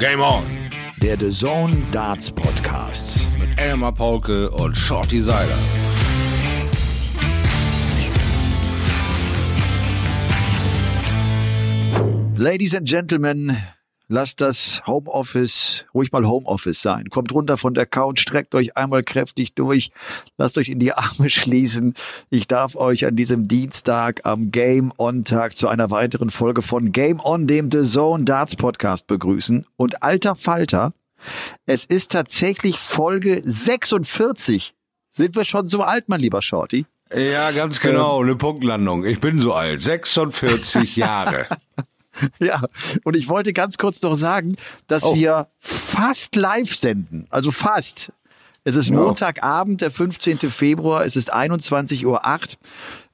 Game On. Der The Zone Darts Podcast. Mit Elmar Paulke und Shorty Seiler. Ladies and Gentlemen, lasst das Homeoffice ruhig mal Homeoffice sein. Kommt runter von der Couch, streckt euch einmal kräftig durch, lasst euch in die Arme schließen. Ich darf euch an diesem Dienstag am Game On Tag zu einer weiteren Folge von Game On, dem The Zone Darts Podcast begrüßen. Und alter Falter, es ist tatsächlich Folge 46. Sind wir schon so alt, mein lieber Shorty? Ja, ganz genau, eine Punktlandung. Ich bin so alt, 46 Jahre. Ja, und ich wollte ganz kurz noch sagen, dass Oh. wir fast live senden. Also fast. Es ist Ja. Montagabend, der 15. Februar, es ist 21.08 Uhr.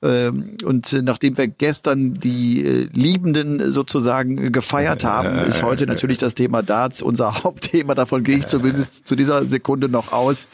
Ähm, Und äh, nachdem wir gestern die äh, Liebenden sozusagen gefeiert haben, ist heute natürlich das Thema Darts unser Hauptthema. Davon gehe ich zumindest zu dieser Sekunde noch aus.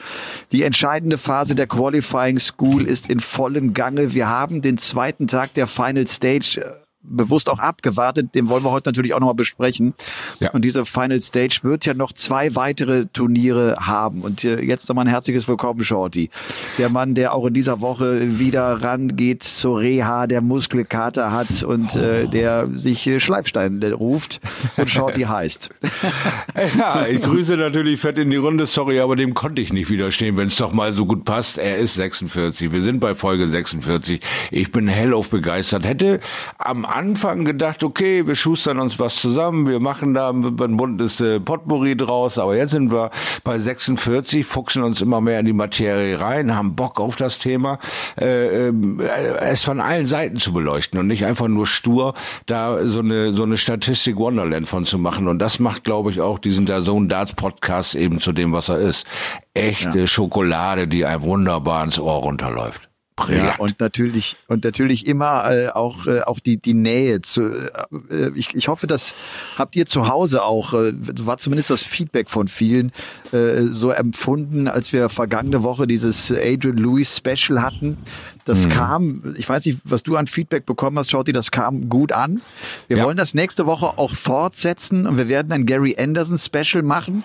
Die entscheidende Phase der Qualifying School ist in vollem Gange. Wir haben den zweiten Tag der Final Stage äh, bewusst auch abgewartet. Den wollen wir heute natürlich auch nochmal besprechen. Ja. Und diese Final Stage wird ja noch zwei weitere Turniere haben. Und jetzt nochmal ein herzliches Willkommen, Shorty. Der Mann, der auch in dieser Woche wieder rangeht zur Reha, der Muskelkater hat und äh, der sich äh, Schleifstein ruft und Shorty heißt. Ja, ich grüße natürlich fett in die Runde, sorry, aber dem konnte ich nicht widerstehen, wenn es doch mal so gut passt. Er ist 46, wir sind bei Folge 46. Ich bin hellauf begeistert. Hätte am Anfang gedacht, okay, wir schustern uns was zusammen, wir machen da ein buntes äh, Potpourri draus, aber jetzt sind wir bei 46, fuchsen uns immer mehr in die Materie rein, haben Bock auf das Thema, äh, ähm, äh, es von allen Seiten zu beleuchten und nicht einfach nur stur da so eine so eine Statistik Wonderland von zu machen. Und das macht glaube ich auch diesen der Zone Darts Podcast eben zu dem was er ist. Echte Schokolade die einem wunderbar ins Ohr runterläuft Brillant. Ja, und natürlich und natürlich immer äh, auch äh, auch die die Nähe zu äh, ich, ich hoffe das habt ihr zu Hause auch äh, war zumindest das Feedback von vielen äh, so empfunden als wir vergangene Woche dieses Adrian Lewis Special hatten das kam ich weiß nicht was du an Feedback bekommen hast Shorty das kam gut an. Wir Ja. wollen das nächste Woche auch fortsetzen und wir werden ein Gary Anderson Special machen.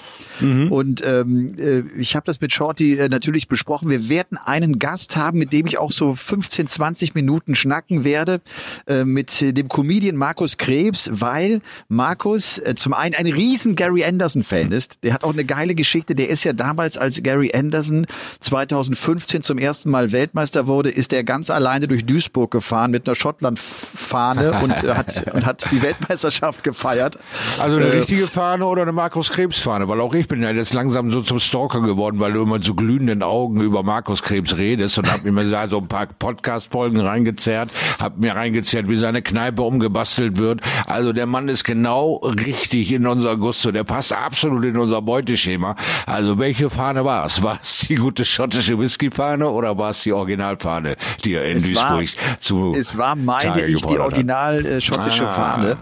Und ähm, äh, ich habe das mit Shorty äh, natürlich besprochen. Wir werden einen Gast haben mit dem ich auch so 15 20 Minuten schnacken werde äh, mit dem Comedian Markus Krebs weil Markus äh, zum einen ein riesen Gary Anderson Fan ist. Der hat auch eine geile Geschichte. Der ist ja damals als Gary Anderson 2015 zum ersten Mal Weltmeister wurde ist er ganz alleine durch Duisburg gefahren mit einer Schottland-Fahne und hat und hat die Weltmeisterschaft gefeiert Also eine Äh, richtige Fahne oder eine Markus Krebs Fahne, weil auch ich bin ja jetzt langsam so zum Stalker geworden, weil du immer so glühenden Augen über Markus Krebs redest und hab mir da so ein paar Podcast-Folgen reingezerrt, hab mir reingezerrt, wie seine Kneipe umgebastelt wird. Also der Mann ist genau richtig in unser Gusto, der passt absolut in unser Beuteschema. Also welche Fahne war es? War es die gute schottische Whisky-Fahne oder war es die Originalfahne, die er in Es war- Duisburg zu Es war, meine Tage ich, die original äh, schottische Ah, Fahne.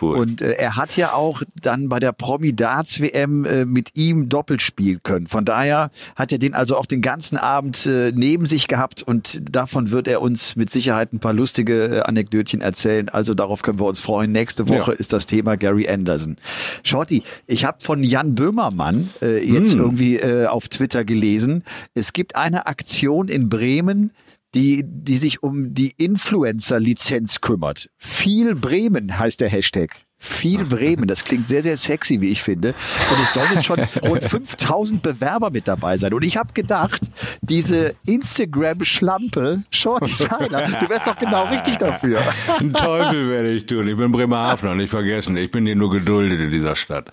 Cool. Und äh, er hat ja auch dann bei der Promi Darts WM äh, mit ihm doppelt spielen können. Von daher hat er den also auch den ganzen Abend äh, neben sich gehabt und davon wird er uns mit Sicherheit ein paar lustige äh, Anekdötchen erzählen. Also darauf können wir uns freuen. Nächste Woche Ja. ist das Thema Gary Anderson. Shorty, ich habe von Jan Böhmermann äh, jetzt Hm. irgendwie äh, auf Twitter gelesen. Es gibt eine Aktion in Bremen, die, die sich um die Influencer-Lizenz kümmert. Viel Bremen heißt der Hashtag. Viel Bremen, das klingt sehr, sehr sexy, wie ich finde. Und es sollen schon rund 5000 Bewerber mit dabei sein. Und ich habe gedacht, diese Instagram-Schlampe, Shorty Seiler, du wärst doch genau richtig dafür. Ein Teufel werde ich tun. Ich bin Bremerhavener, nicht vergessen. Ich bin hier nur geduldet in dieser Stadt.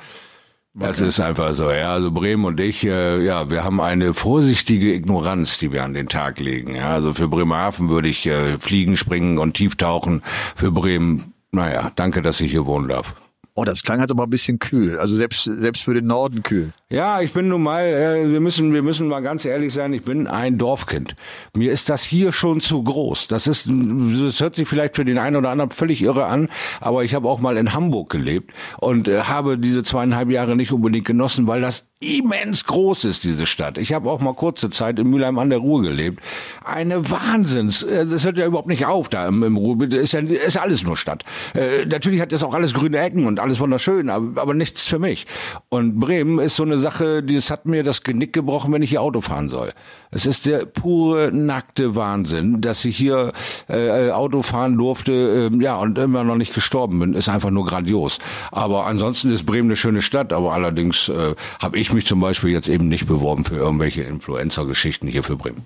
Das ist einfach so, ja. Also Bremen und ich, äh, ja, wir haben eine vorsichtige Ignoranz, die wir an den Tag legen. Ja, also für Bremerhaven würde ich äh, fliegen, springen und tieftauchen. Für Bremen, naja, danke, dass ich hier wohnen darf. Oh, das klang jetzt aber ein bisschen kühl. Also selbst, selbst für den Norden kühl. Ja, ich bin nun mal, äh, wir müssen, wir müssen mal ganz ehrlich sein, ich bin ein Dorfkind. Mir ist das hier schon zu groß. Das ist, das hört sich vielleicht für den einen oder anderen völlig irre an, aber ich habe auch mal in Hamburg gelebt und äh, habe diese zweieinhalb Jahre nicht unbedingt genossen, weil das immens groß ist, diese Stadt. Ich habe auch mal kurze Zeit in Mülheim an der Ruhr gelebt. Eine Wahnsinns, äh, das hört ja überhaupt nicht auf da im, im Ruhr, ist ja ist alles nur Stadt. Äh, natürlich hat das auch alles grüne Ecken und alles wunderschön, aber, aber nichts für mich. Und Bremen ist so eine Sache, es hat mir das Genick gebrochen, wenn ich hier Auto fahren soll. Es ist der pure, nackte Wahnsinn, dass ich hier äh, Auto fahren durfte, äh, ja, und immer noch nicht gestorben bin, ist einfach nur grandios. Aber ansonsten ist Bremen eine schöne Stadt, aber allerdings äh, habe ich mich zum Beispiel jetzt eben nicht beworben für irgendwelche Influencer-Geschichten hier für Bremen.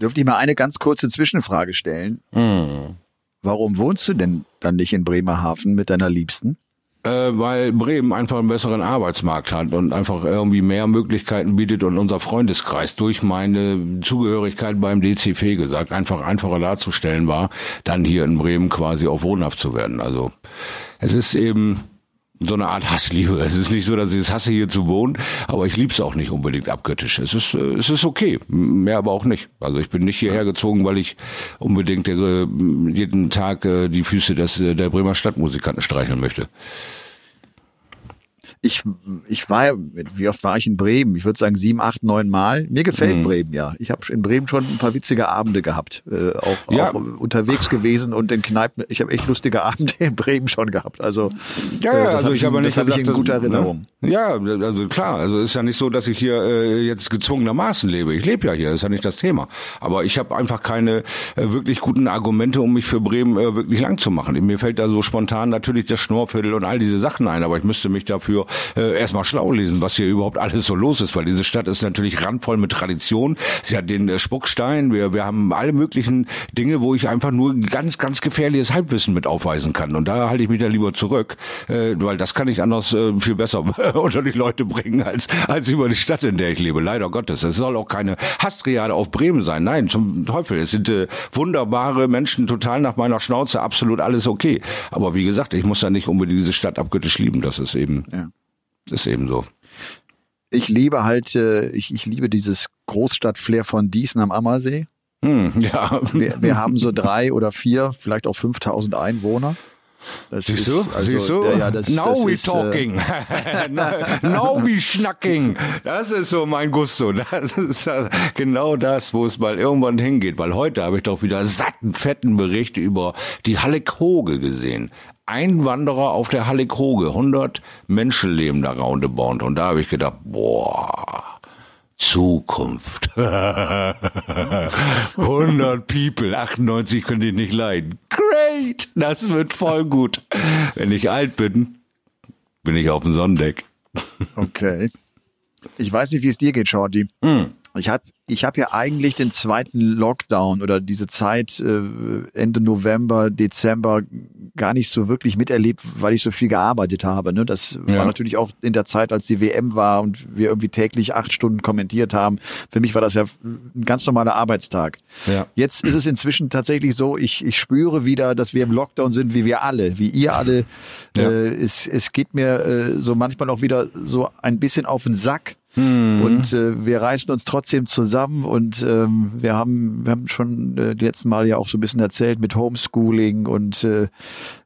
Dürfte ich mal eine ganz kurze Zwischenfrage stellen? Hm. Warum wohnst du denn dann nicht in Bremerhaven mit deiner Liebsten? Äh, weil Bremen einfach einen besseren Arbeitsmarkt hat und einfach irgendwie mehr Möglichkeiten bietet und unser Freundeskreis durch meine Zugehörigkeit beim DCF gesagt einfach einfacher darzustellen war, dann hier in Bremen quasi auch wohnhaft zu werden. Also es ist eben so eine Art Hassliebe. Es ist nicht so, dass ich es hasse, hier zu wohnen, aber ich liebe es auch nicht unbedingt abgöttisch. Es ist, äh, es ist okay, mehr aber auch nicht. Also ich bin nicht hierher gezogen, weil ich unbedingt äh, jeden Tag äh, die Füße des, der Bremer Stadtmusikanten streicheln möchte. Ich, ich war, wie oft war ich in Bremen? Ich würde sagen sieben, acht, neun Mal. Mir gefällt mhm. Bremen ja. Ich habe in Bremen schon ein paar witzige Abende gehabt, äh, auch, ja. auch unterwegs gewesen und in Kneipen. Ich habe echt lustige Abende in Bremen schon gehabt. Also ja, ja also ich, habe nicht das gesagt, ich in guter ne? Erinnerung. Ne? Ja, also klar. Also ist ja nicht so, dass ich hier äh, jetzt gezwungenermaßen lebe. Ich lebe ja hier, das ist ja nicht das Thema. Aber ich habe einfach keine äh, wirklich guten Argumente, um mich für Bremen äh, wirklich lang zu machen. Mir fällt da so spontan natürlich das Schnorrviertel und all diese Sachen ein, aber ich müsste mich dafür äh, erstmal schlau lesen, was hier überhaupt alles so los ist, weil diese Stadt ist natürlich randvoll mit Tradition. Sie hat den äh, Spuckstein, wir, wir haben alle möglichen Dinge, wo ich einfach nur ganz, ganz gefährliches Halbwissen mit aufweisen kann. Und da halte ich mich da lieber zurück, äh, weil das kann ich anders äh, viel besser unter die Leute bringen, als, als über die Stadt, in der ich lebe. Leider Gottes. Es soll auch keine Hastriade auf Bremen sein. Nein, zum Teufel. Es sind äh, wunderbare Menschen, total nach meiner Schnauze, absolut alles okay. Aber wie gesagt, ich muss ja nicht unbedingt diese Stadt abgöttisch lieben. Das ist eben. Ja. Ist eben so. Ich liebe halt, äh, ich, ich liebe dieses Großstadtflair von Diesen am Ammersee. Hm, ja. Wir, wir haben so drei oder vier, vielleicht auch 5000 Einwohner. Das Siehst du? Also, Siehst du? Ja, ja, das, Now das we ist, äh, talking. Now we schnacking. Das ist so mein Gusto. Das ist genau das, wo es mal irgendwann hingeht. Weil heute habe ich doch wieder satten, fetten Berichte über die Halle Kroge gesehen. Einwanderer auf der Halle Kroge. 100 Menschen leben da roundabout. Und da habe ich gedacht, boah, Zukunft. 100 People, 98 könnte ich nicht leiden. Great, das wird voll gut. Wenn ich alt bin, bin ich auf dem Sonnendeck. Okay. Ich weiß nicht, wie es dir geht, Shorty. Hm. Ich habe ich hab ja eigentlich den zweiten Lockdown oder diese Zeit äh, Ende November, Dezember gar nicht so wirklich miterlebt, weil ich so viel gearbeitet habe. Ne? Das ja. war natürlich auch in der Zeit, als die WM war und wir irgendwie täglich acht Stunden kommentiert haben. Für mich war das ja ein ganz normaler Arbeitstag. Ja. Jetzt ist es inzwischen tatsächlich so, ich, ich spüre wieder, dass wir im Lockdown sind, wie wir alle, wie ihr alle. Ja. Äh, es, es geht mir äh, so manchmal auch wieder so ein bisschen auf den Sack Mhm. Und äh, wir reißen uns trotzdem zusammen und ähm, wir haben wir haben schon äh, die letzten Mal ja auch so ein bisschen erzählt mit Homeschooling und äh,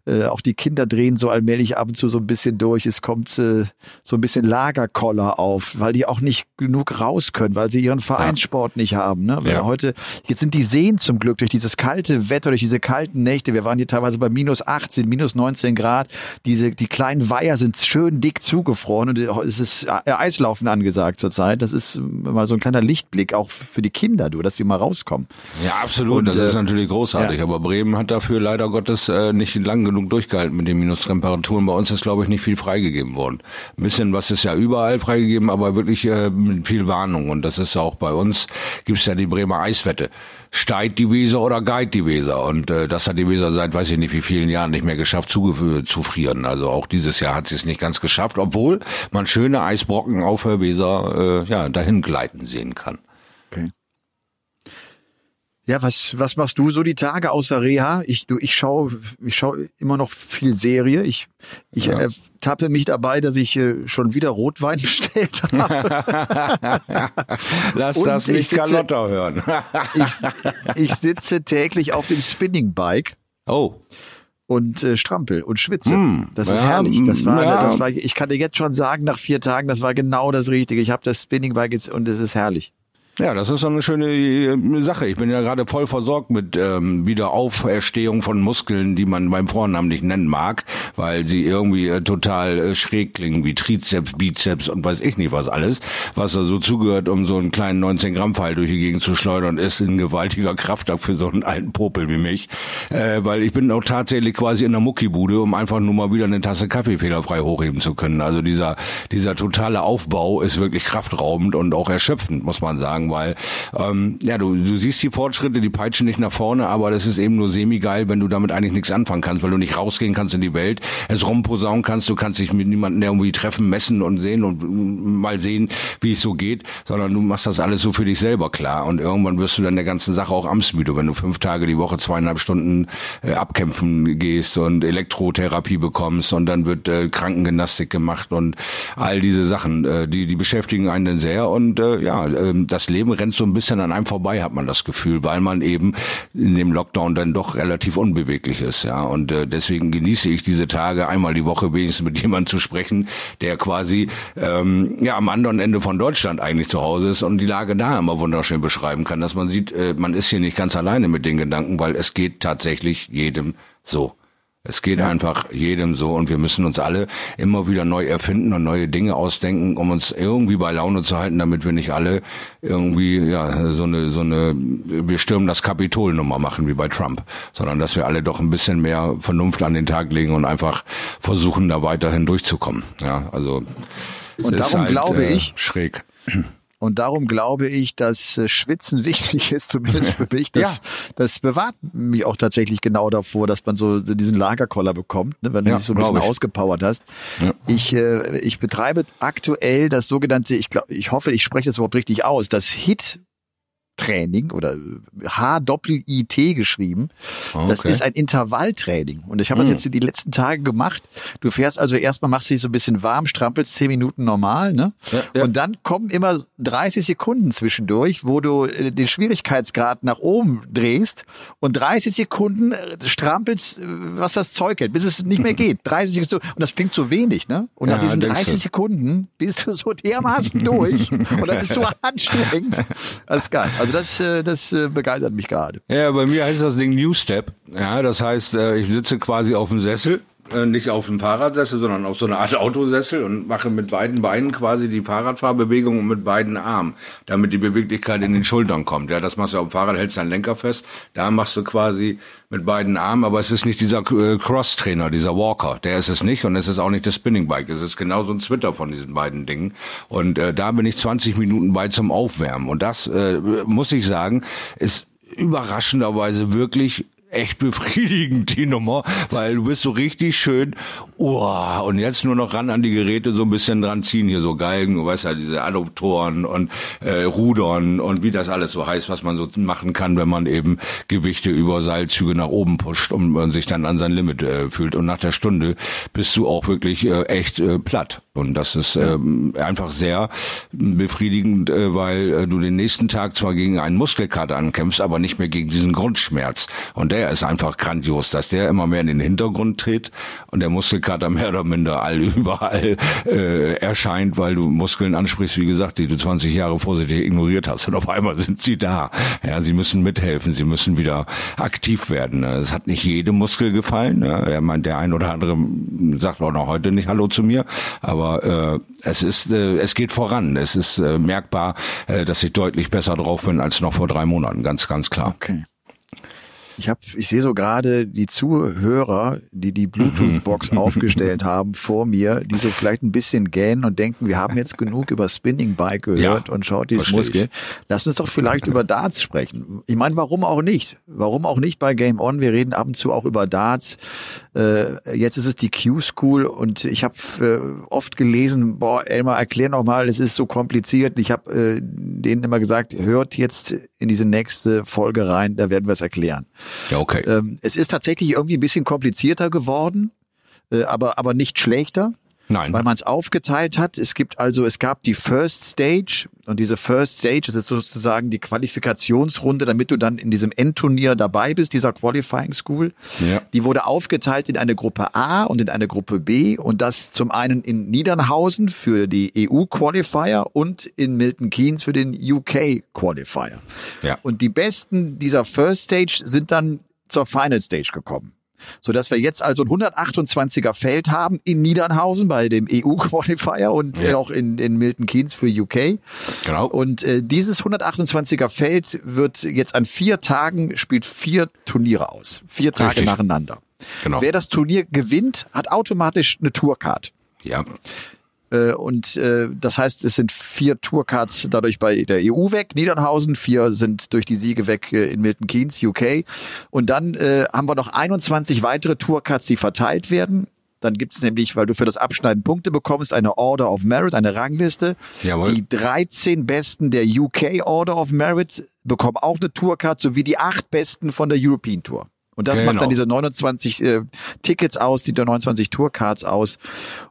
äh, auch die Kinder drehen so allmählich ab und zu so ein bisschen durch. Es kommt äh, so ein bisschen Lagerkoller auf, weil die auch nicht genug raus können, weil sie ihren Vereinssport ja. nicht haben. Ne? Weil ja. heute, jetzt sind die Seen zum Glück durch dieses kalte Wetter, durch diese kalten Nächte. Wir waren hier teilweise bei minus 18, minus 19 Grad. Diese, die kleinen Weiher sind schön dick zugefroren und es ist äh, Eislaufen angesagt zurzeit. Das ist mal so ein kleiner Lichtblick auch für die Kinder, du, dass sie mal rauskommen. Ja, absolut. Und, das äh, ist natürlich großartig. Ja. Aber Bremen hat dafür leider Gottes äh, nicht lang genug durchgehalten mit den Minustemperaturen. Bei uns ist, glaube ich, nicht viel freigegeben worden. Ein bisschen was ist ja überall freigegeben, aber wirklich äh, mit viel Warnung. Und das ist auch bei uns, gibt's ja die Bremer Eiswette. Steigt die Weser oder geit die Weser? Und äh, das hat die Weser seit weiß ich nicht wie vielen Jahren nicht mehr geschafft zu, zu frieren. Also auch dieses Jahr hat sie es nicht ganz geschafft, obwohl man schöne Eisbrocken auf der Weser äh, ja, dahin gleiten sehen kann. Ja, was, was machst du so die Tage außer Reha? Ich, du, ich schaue ich schau immer noch viel Serie. Ich, ich ja. äh, tappe mich dabei, dass ich äh, schon wieder Rotwein bestellt habe. Lass Und das nicht Galotta hören. ich, ich sitze täglich auf dem Spinning Bike. Oh. und äh, strampel und schwitze. Mm, das ist ja, herrlich. Das war, ja. das war, ich kann dir jetzt schon sagen, nach vier Tagen, das war genau das Richtige. Ich habe das Spinningbike jetzt und es ist herrlich. Ja, das ist eine schöne äh, Sache. Ich bin ja gerade voll versorgt mit ähm, Wiederauferstehung von Muskeln, die man beim Vornamen nicht nennen mag, weil sie irgendwie äh, total äh, schräg klingen, wie Trizeps, Bizeps und weiß ich nicht was alles, was da so zugehört, um so einen kleinen 19 Gramm Pfeil durch die Gegend zu schleudern, ist ein gewaltiger Kraftakt für so einen alten Popel wie mich, äh, weil ich bin auch tatsächlich quasi in der Muckibude, um einfach nur mal wieder eine Tasse Kaffee fehlerfrei hochheben zu können. Also dieser dieser totale Aufbau ist wirklich kraftraubend und auch erschöpfend, muss man sagen weil ähm, ja, du, du siehst die Fortschritte, die peitschen nicht nach vorne, aber das ist eben nur semi-geil, wenn du damit eigentlich nichts anfangen kannst, weil du nicht rausgehen kannst in die Welt, es rumposaunen kannst, du kannst dich mit niemandem irgendwie treffen, messen und sehen und mal sehen, wie es so geht, sondern du machst das alles so für dich selber klar und irgendwann wirst du dann der ganzen Sache auch amtsmüde, wenn du fünf Tage die Woche zweieinhalb Stunden äh, abkämpfen gehst und Elektrotherapie bekommst und dann wird äh, Krankengymnastik gemacht und all diese Sachen, äh, die die beschäftigen einen dann sehr und äh, ja, äh, das Leben rennt so ein bisschen an einem vorbei, hat man das Gefühl, weil man eben in dem Lockdown dann doch relativ unbeweglich ist, ja. Und äh, deswegen genieße ich diese Tage einmal die Woche wenigstens mit jemandem zu sprechen, der quasi ähm, ja am anderen Ende von Deutschland eigentlich zu Hause ist und die Lage da immer wunderschön beschreiben kann, dass man sieht, äh, man ist hier nicht ganz alleine mit den Gedanken, weil es geht tatsächlich jedem so. Es geht ja. einfach jedem so und wir müssen uns alle immer wieder neu erfinden und neue Dinge ausdenken, um uns irgendwie bei Laune zu halten, damit wir nicht alle irgendwie ja so eine so eine wir stürmen das Kapitol Nummer machen wie bei Trump, sondern dass wir alle doch ein bisschen mehr Vernunft an den Tag legen und einfach versuchen da weiterhin durchzukommen. Ja, also und darum halt, glaube äh, ich schräg. Und darum glaube ich, dass äh, Schwitzen wichtig ist, zumindest für mich. Das, ja. das bewahrt mich auch tatsächlich genau davor, dass man so diesen Lagerkoller bekommt, ne, wenn du ja, dich so ein bisschen ich. ausgepowert hast. Ja. Ich, äh, ich betreibe aktuell das sogenannte, ich glaube, ich hoffe, ich spreche das Wort richtig aus, das HIT Training oder H-Doppel-I-T geschrieben. Okay. Das ist ein Intervalltraining. Und ich habe hm. das jetzt die letzten Tage gemacht. Du fährst also erstmal, machst dich so ein bisschen warm, strampelst zehn Minuten normal, ne? Ja, ja. Und dann kommen immer 30 Sekunden zwischendurch, wo du äh, den Schwierigkeitsgrad nach oben drehst und 30 Sekunden äh, strampelst, äh, was das Zeug hält, bis es nicht mehr geht. 30 Sekunden. Und das klingt so wenig, ne? Und ja, nach diesen 30 du. Sekunden bist du so dermaßen durch. und das ist so anstrengend. Ist geil. Also das, äh, das äh, begeistert mich gerade. Ja, bei mir heißt das Ding New Step. Ja, das heißt, äh, ich sitze quasi auf dem Sessel nicht auf dem Fahrradsessel, sondern auf so eine Art Autosessel und mache mit beiden Beinen quasi die Fahrradfahrbewegung und mit beiden Armen, damit die Beweglichkeit in den Schultern kommt. Ja, das machst du auf dem Fahrrad, hältst deinen Lenker fest. Da machst du quasi mit beiden Armen, aber es ist nicht dieser Cross-Trainer, dieser Walker. Der ist es nicht und es ist auch nicht das Spinning Bike. Es ist genau so ein Twitter von diesen beiden Dingen. Und äh, da bin ich 20 Minuten bei zum Aufwärmen. Und das, äh, muss ich sagen, ist überraschenderweise wirklich echt befriedigend, die Nummer, weil du bist so richtig schön, oh, und jetzt nur noch ran an die Geräte so ein bisschen dran ziehen, hier so Galgen, du weißt ja, diese Adoptoren und äh, Rudern und wie das alles so heißt, was man so machen kann, wenn man eben Gewichte über Seilzüge nach oben pusht und man sich dann an sein Limit äh, fühlt. Und nach der Stunde bist du auch wirklich äh, echt äh, platt. Und das ist äh, einfach sehr befriedigend, äh, weil äh, du den nächsten Tag zwar gegen einen Muskelkater ankämpfst, aber nicht mehr gegen diesen Grundschmerz. Und der ist einfach grandios, dass der immer mehr in den Hintergrund tritt und der Muskelkater mehr oder minder all überall äh, erscheint, weil du Muskeln ansprichst, wie gesagt, die du 20 Jahre vorsichtig ignoriert hast. Und auf einmal sind sie da. Ja, sie müssen mithelfen, sie müssen wieder aktiv werden. Es hat nicht jedem Muskel gefallen. Ja, der, der ein oder andere sagt auch noch heute nicht Hallo zu mir, aber äh, es ist, äh, es geht voran. Es ist äh, merkbar, äh, dass ich deutlich besser drauf bin als noch vor drei Monaten. Ganz, ganz klar. Okay. Ich habe, ich sehe so gerade die Zuhörer, die die Bluetooth-Box aufgestellt haben vor mir, die so vielleicht ein bisschen gähnen und denken, wir haben jetzt genug über Spinning Bike gehört ja, und schaut dieses Muskel. Lass uns doch vielleicht über Darts sprechen. Ich meine, warum auch nicht? Warum auch nicht bei Game On? Wir reden ab und zu auch über Darts. Äh, jetzt ist es die Q-School und ich habe äh, oft gelesen, boah, Elmar, erklär noch mal, es ist so kompliziert. Ich habe äh, denen immer gesagt, hört jetzt in diese nächste Folge rein, da werden wir es erklären. Ja, okay. Ähm, es ist tatsächlich irgendwie ein bisschen komplizierter geworden, äh, aber, aber nicht schlechter. Nein. Weil man es aufgeteilt hat. Es gibt also, es gab die First Stage und diese First Stage, das ist sozusagen die Qualifikationsrunde, damit du dann in diesem Endturnier dabei bist, dieser Qualifying School. Ja. Die wurde aufgeteilt in eine Gruppe A und in eine Gruppe B und das zum einen in Niedernhausen für die EU Qualifier und in Milton Keynes für den UK Qualifier. Ja. Und die besten dieser First Stage sind dann zur Final Stage gekommen so dass wir jetzt also ein 128er Feld haben in Niedernhausen bei dem EU-Qualifier und Ja. auch in, in Milton Keynes für UK. Genau. Und äh, dieses 128er Feld wird jetzt an vier Tagen, spielt vier Turniere aus. Vier Tage Richtig. nacheinander. Genau. Wer das Turnier gewinnt, hat automatisch eine Tourcard. Ja. Äh, Und äh, das heißt, es sind vier Tourcards dadurch bei der EU weg, Niedernhausen, vier sind durch die Siege weg äh, in Milton Keynes, UK. Und dann äh, haben wir noch 21 weitere Tourcards, die verteilt werden. Dann gibt's nämlich, weil du für das Abschneiden Punkte bekommst, eine Order of Merit, eine Rangliste. Jawohl. Die 13 Besten der UK Order of Merit bekommen auch eine Tourcard, sowie die acht Besten von der European Tour. Und das Genau. macht dann diese 29 äh, Tickets aus, die 29 Tourcards aus.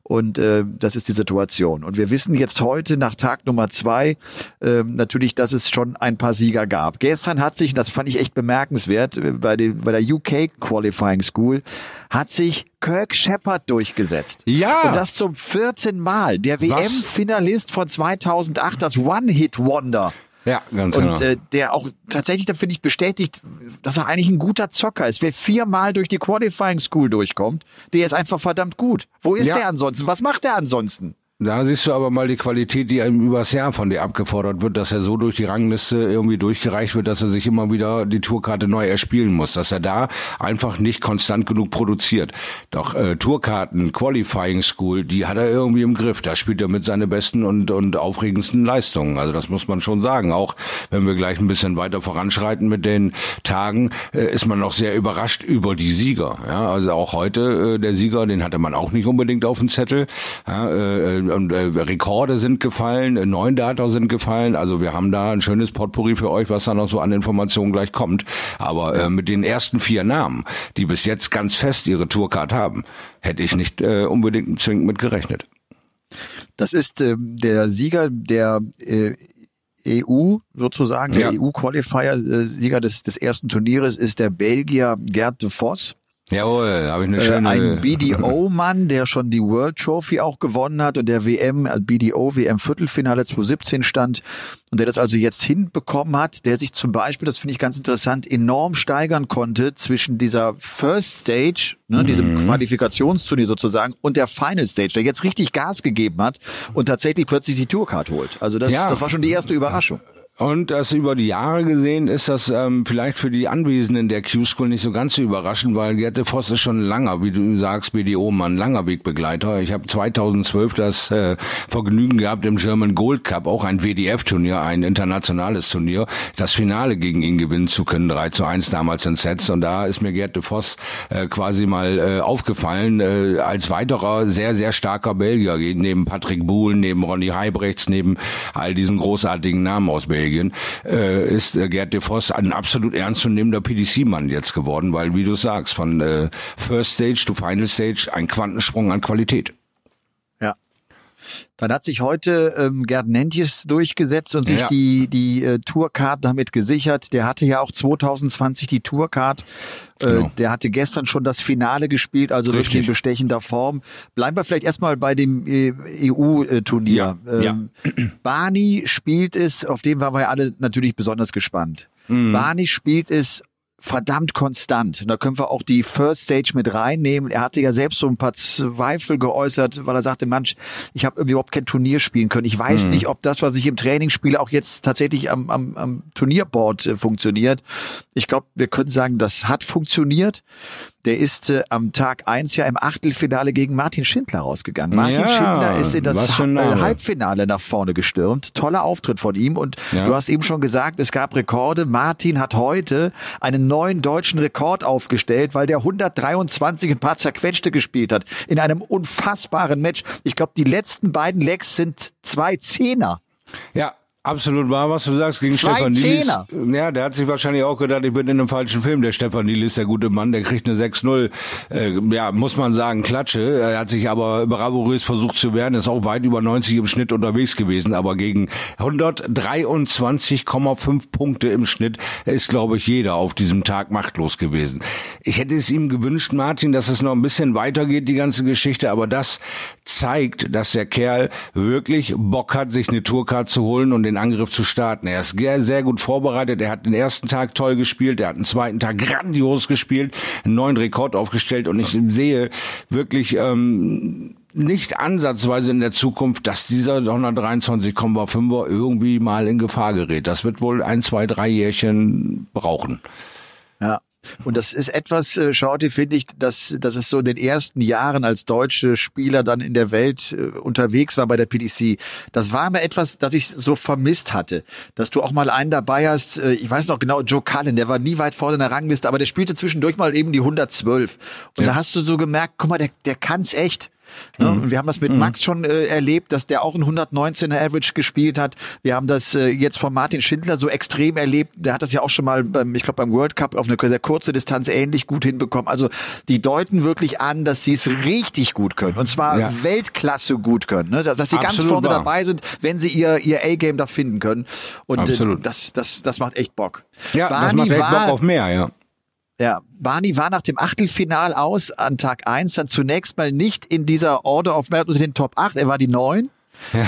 Und äh, das ist die Situation. Und wir wissen jetzt heute nach Tag Nummer zwei ähm, natürlich, dass es schon ein paar Sieger gab. Gestern hat sich, das fand ich echt bemerkenswert, äh, bei, den, bei der UK Qualifying School hat sich Kirk Shepard durchgesetzt. Ja. Und das zum 14. Mal. Der? WM-Finalist von 2008, das One-Hit-Wonder. Ja, ganz Und genau. äh, der auch tatsächlich, da finde ich, bestätigt, dass er eigentlich ein guter Zocker ist. Wer viermal durch die Qualifying School durchkommt, der ist einfach verdammt gut. Wo ist Ja. der ansonsten? Was macht der ansonsten? Da siehst du aber mal die Qualität, die einem übers Jahr von dir abgefordert wird, dass er so durch die Rangliste irgendwie durchgereicht wird, dass er sich immer wieder die Tourkarte neu erspielen muss, dass er da einfach nicht konstant genug produziert. Doch äh, Tourkarten, Qualifying School, die hat er irgendwie im Griff. Da spielt er mit seine besten und, und aufregendsten Leistungen. Also das muss man schon sagen. Auch wenn wir gleich ein bisschen weiter voranschreiten mit den Tagen, äh, ist man noch sehr überrascht über die Sieger. Ja, also auch heute äh, der Sieger, den hatte man auch nicht unbedingt auf dem Zettel. Ja, äh, und, äh, Rekorde sind gefallen, äh, neun Data sind gefallen. Also wir haben da ein schönes Potpourri für euch, was da noch so an Informationen gleich kommt. Aber äh, mit den ersten vier Namen, die bis jetzt ganz fest ihre Tourcard haben, hätte ich nicht äh, unbedingt zwingend mit gerechnet. Das ist ähm, der Sieger der äh, EU sozusagen, der Ja. EU-Qualifier-Sieger des, des ersten Turnieres ist der Belgier Gerd de Vos. Jawohl, habe ich eine Äh, schöne. ein BDO-Mann, der schon die World Trophy auch gewonnen hat und der WM, äh, BDO WM Viertelfinale 2017 stand und der das also jetzt hinbekommen hat, der sich zum Beispiel, das finde ich ganz interessant, enorm steigern konnte zwischen dieser First Stage, ne, diesem Mhm. Qualifikationsturnier sozusagen, und der Final Stage, der jetzt richtig Gas gegeben hat und tatsächlich plötzlich die Tourcard holt. Also das, Ja. das war schon die erste Überraschung. Und das über die Jahre gesehen ist das ähm, vielleicht für die Anwesenden der Q-School nicht so ganz so überraschend, weil Gerte Voss ist schon langer, wie du sagst, BDO-Mann, langer Wegbegleiter. Ich habe 2012 das äh, Vergnügen gehabt, im German Gold Cup, auch ein WDF-Turnier, ein internationales Turnier, das Finale gegen ihn gewinnen zu können, 3 zu 1 damals in Sets. Und da ist mir Gerte Voss äh, quasi mal äh, aufgefallen, äh, als weiterer sehr, sehr starker Belgier, neben Patrick Buhl, neben Ronny Heibrechts, neben all diesen großartigen Namen aus Belgien, äh, ist äh, Gerd de Vos ein absolut ernstzunehmender PDC-Mann jetzt geworden, weil, wie du sagst, von äh, First Stage to Final Stage ein Quantensprung an Qualität. Ja. Dann hat sich heute ähm, Gerd Nentjes durchgesetzt und sich Ja. die, die äh, Tourcard damit gesichert. Der hatte ja auch 2020 die Tourcard. Äh, Genau. Der hatte gestern schon das Finale gespielt, also wirklich Richtig. in bestechender Form. Bleiben wir vielleicht erstmal bei dem äh, EU-Turnier. Ja, ja. Ähm, Barney spielt es, auf den waren wir ja alle natürlich besonders gespannt. Mhm. Barney spielt es verdammt konstant. Und da können wir auch die First Stage mit reinnehmen. Er hatte ja selbst so ein paar Zweifel geäußert, weil er sagte, Mensch, ich habe überhaupt kein Turnier spielen können. Ich weiß Mhm. nicht, ob das, was ich im Training spiele, auch jetzt tatsächlich am, am, am Turnierboard äh, funktioniert. Ich glaube, wir können sagen, das hat funktioniert. Der ist äh, am Tag eins ja im Achtelfinale gegen Martin Schindler rausgegangen. Martin Ja, Schindler ist in das Ha- äh. Halbfinale nach vorne gestürmt. Toller Auftritt von ihm. Und Ja. du hast eben schon gesagt, es gab Rekorde. Martin hat heute einen neuen deutschen Rekord aufgestellt, weil der 123 ein paar zerquetschte gespielt hat. In einem unfassbaren Match. Ich glaube, die letzten beiden Legs sind zwei Zehner. Ja, Absolut wahr, was du sagst, gegen Zwei Stefan. Zehner. Ja, der hat sich wahrscheinlich auch gedacht, ich bin in einem falschen Film. Der Stefan Nielis, der gute Mann, der kriegt eine 6-0. Äh, ja, muss man sagen, Klatsche. Er hat sich aber bravourös versucht zu wehren, ist auch weit über 90 im Schnitt unterwegs gewesen, aber gegen 123,5 Punkte im Schnitt ist, glaube ich, jeder auf diesem Tag machtlos gewesen. Ich hätte es ihm gewünscht, Martin, dass es noch ein bisschen weitergeht, die ganze Geschichte, aber das zeigt, dass der Kerl wirklich Bock hat, sich eine Tourcard zu holen und den Angriff zu starten. Er ist sehr, sehr gut vorbereitet. Er hat den ersten Tag toll gespielt. Er hat den zweiten Tag grandios gespielt, einen neuen Rekord aufgestellt. Und ich sehe wirklich ähm, nicht ansatzweise in der Zukunft, dass dieser 123,5er irgendwie mal in Gefahr gerät. Das wird wohl ein, zwei, drei Jährchen brauchen. Ja. Und das ist etwas, äh, Schauti, finde ich, dass, dass es so in den ersten Jahren als deutsche Spieler dann in der Welt äh, unterwegs war bei der PDC. Das war mir etwas, das ich so vermisst hatte. Dass du auch mal einen dabei hast, äh, ich weiß noch genau, Joe Cullen, der war nie weit vorne in der Rangliste, aber der spielte zwischendurch mal eben die 112. Und Ja. da hast du so gemerkt, guck mal, der, der kann's echt. Ne? Und wir haben das mit Max schon äh, erlebt, dass der auch ein 119er Average gespielt hat. Wir haben das äh, jetzt von Martin Schindler so extrem erlebt. Der hat das ja auch schon mal, beim, ich glaube, beim World Cup auf eine sehr kurze Distanz ähnlich gut hinbekommen. Also die deuten wirklich an, dass sie es richtig gut können. Und zwar Ja. Weltklasse gut können. Ne? Dass, dass sie ganz Absolut vorne wahr. dabei sind, wenn sie ihr, ihr A-Game da finden können. Und äh, das, das, das macht echt Bock. Ja, das Barney macht echt Bock auf mehr, ja. Ja, Barney war nach dem Achtelfinal aus an Tag 1 dann zunächst mal nicht in dieser Order of Merit unter den Top 8. Er war die 9.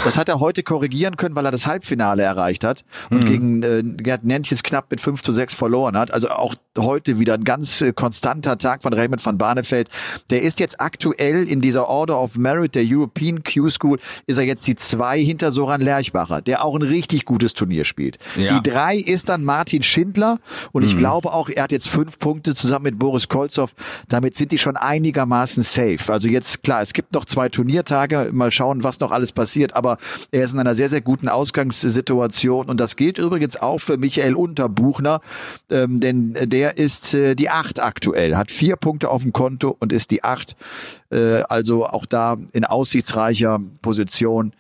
Das hat er heute korrigieren können, weil er das Halbfinale erreicht hat und gegen äh, Gerd Nentjes knapp mit 5 zu 6 verloren hat. Also auch heute wieder ein ganz äh, konstanter Tag von Raymond van Barneveld. Der ist jetzt aktuell in dieser Order of Merit der European Q-School, ist er jetzt die 2 hinter Soran Lerchbacher, der auch ein richtig gutes Turnier spielt. Ja. Die drei ist dann Martin Schindler und ich glaube auch, er hat jetzt fünf Punkte zusammen mit Boris Kolzow. Damit sind die schon einigermaßen safe. Also jetzt klar, es gibt noch zwei Turniertage, mal schauen, was noch alles passiert, aber er ist in einer sehr, sehr guten Ausgangssituation und das gilt übrigens auch für Michael Unterbuchner, ähm, denn der ist äh, die acht aktuell, hat vier Punkte auf dem Konto und ist die acht, äh, also auch da in aussichtsreicher Position.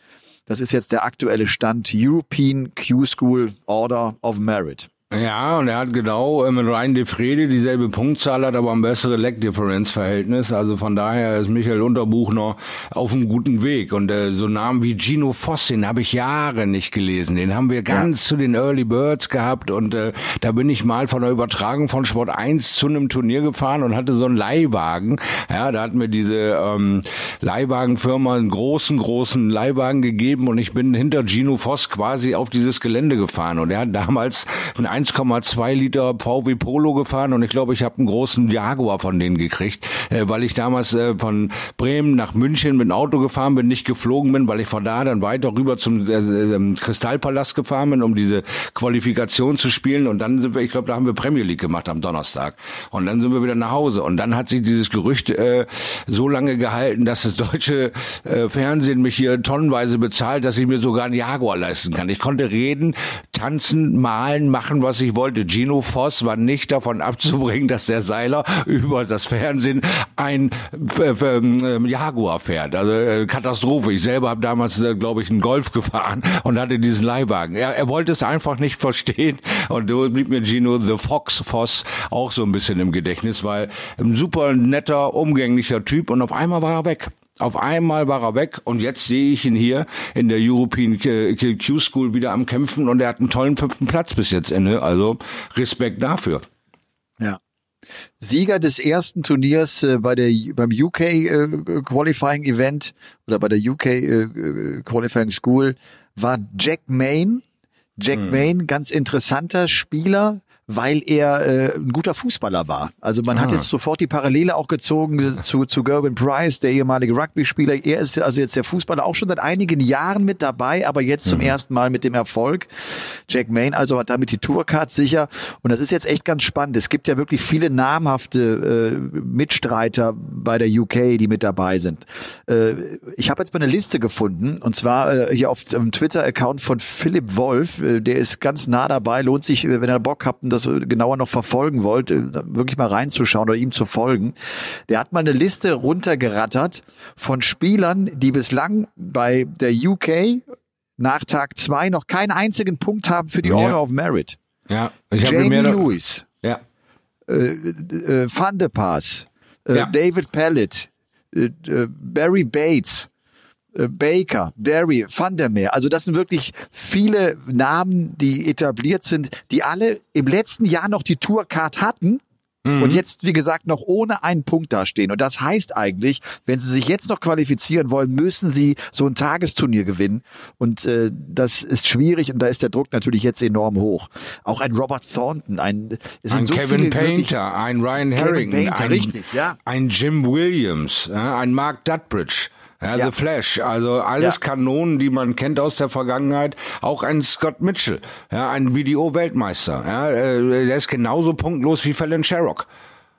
Das ist jetzt der aktuelle Stand European Q-School Order of Merit. Ja, und er hat genau äh, mit Ryan de Frede dieselbe Punktzahl, hat aber ein bessere Leg-Difference-Verhältnis. Also von daher ist Michael Unterbuchner auf einem guten Weg. Und äh, so Namen wie Gino Voss, den habe ich Jahre nicht gelesen. Den haben wir ganz zu den Early Birds gehabt. Und äh, da bin ich mal von der Übertragung von Sport 1 zu einem Turnier gefahren und hatte so einen Leihwagen. Ja, da hat mir diese ähm, Leihwagenfirma einen großen, großen Leihwagen gegeben und ich bin hinter Gino Voss quasi auf dieses Gelände gefahren. Und er hat damals ein 1,2 Liter VW Polo gefahren und ich glaube, ich habe einen großen Jaguar von denen gekriegt, äh, weil ich damals äh, von Bremen nach München mit dem Auto gefahren bin, nicht geflogen bin, weil ich von da dann weiter rüber zum äh, äh, Kristallpalast gefahren bin, um diese Qualifikation zu spielen. Und dann sind wir, ich glaube, da haben wir Premier League gemacht am Donnerstag. Und dann sind wir wieder nach Hause. Und dann hat sich dieses Gerücht äh, so lange gehalten, dass das deutsche äh, Fernsehen mich hier tonnenweise bezahlt, dass ich mir sogar einen Jaguar leisten kann. Ich konnte reden, tanzen, malen, machen, was ich wollte. Gino Voss war nicht davon abzubringen, dass der Seiler über das Fernsehen ein äh, äh, Jaguar fährt. Also äh, Katastrophe. Ich selber habe damals, äh, glaube ich, einen Golf gefahren und hatte diesen Leihwagen. Er, er wollte es einfach nicht verstehen und so blieb mir Gino the Fox Voss auch so ein bisschen im Gedächtnis, weil ein super netter, umgänglicher Typ und auf einmal war er weg. Auf einmal war er weg und jetzt sehe ich ihn hier in der European Q-School wieder am Kämpfen und er hat einen tollen fünften Platz bis jetzt inne. Also Respekt dafür. Ja. Sieger des ersten Turniers äh, bei der beim UK äh, Qualifying Event oder bei der UK äh, Qualifying School war Jack Main. Jack Main, ganz interessanter Spieler, weil er äh, ein guter Fußballer war. Also man hat Ah. jetzt sofort die Parallele auch gezogen zu, zu Gerben Price, der ehemalige Rugby-Spieler. Er ist also jetzt der Fußballer auch schon seit einigen Jahren mit dabei, aber jetzt zum ersten Mal mit dem Erfolg. Jack Main also hat damit die Tourcard sicher. Und das ist jetzt echt ganz spannend. Es gibt ja wirklich viele namhafte äh, Mitstreiter bei der UK, die mit dabei sind. Äh, ich habe jetzt mal eine Liste gefunden und zwar äh, hier auf dem Twitter-Account von Philipp Wolf. Äh, der ist ganz nah dabei. Lohnt sich, äh, wenn ihr Bock habt und das äh, genauer noch verfolgen wollt, äh, wirklich mal reinzuschauen oder ihm zu folgen. Der hat mal eine Liste runtergerattert von Spielern, die bislang bei der UK nach Tag zwei noch keinen einzigen Punkt haben für die Ja. Order of Merit. Ja, ich habe mir da- Lewis, Ja, äh, Van de Paas, äh, Ja. David Pellet, äh, äh, Barry Bates, äh, Baker, Derry, Van der Meer. Also das sind wirklich viele Namen, die etabliert sind, die alle im letzten Jahr noch die Tourcard hatten. Und jetzt, wie gesagt, noch ohne einen Punkt dastehen. Und das heißt eigentlich, wenn sie sich jetzt noch qualifizieren wollen, müssen sie so ein Tagesturnier gewinnen. Und äh, das ist schwierig und da ist der Druck natürlich jetzt enorm hoch. Auch ein Robert Thornton, ein, es ein so Kevin Painter, ein Ryan Harrington, Painter, ein, richtig, ja. ein Jim Williams, ein Mark Dutbridge. Ja, Ja. The Flash, also alles Ja. Kanonen, die man kennt aus der Vergangenheit. Auch ein Scott Mitchell, ja, ein Video-Weltmeister. Ja, äh, der ist genauso punktlos wie Fallon Sherrock.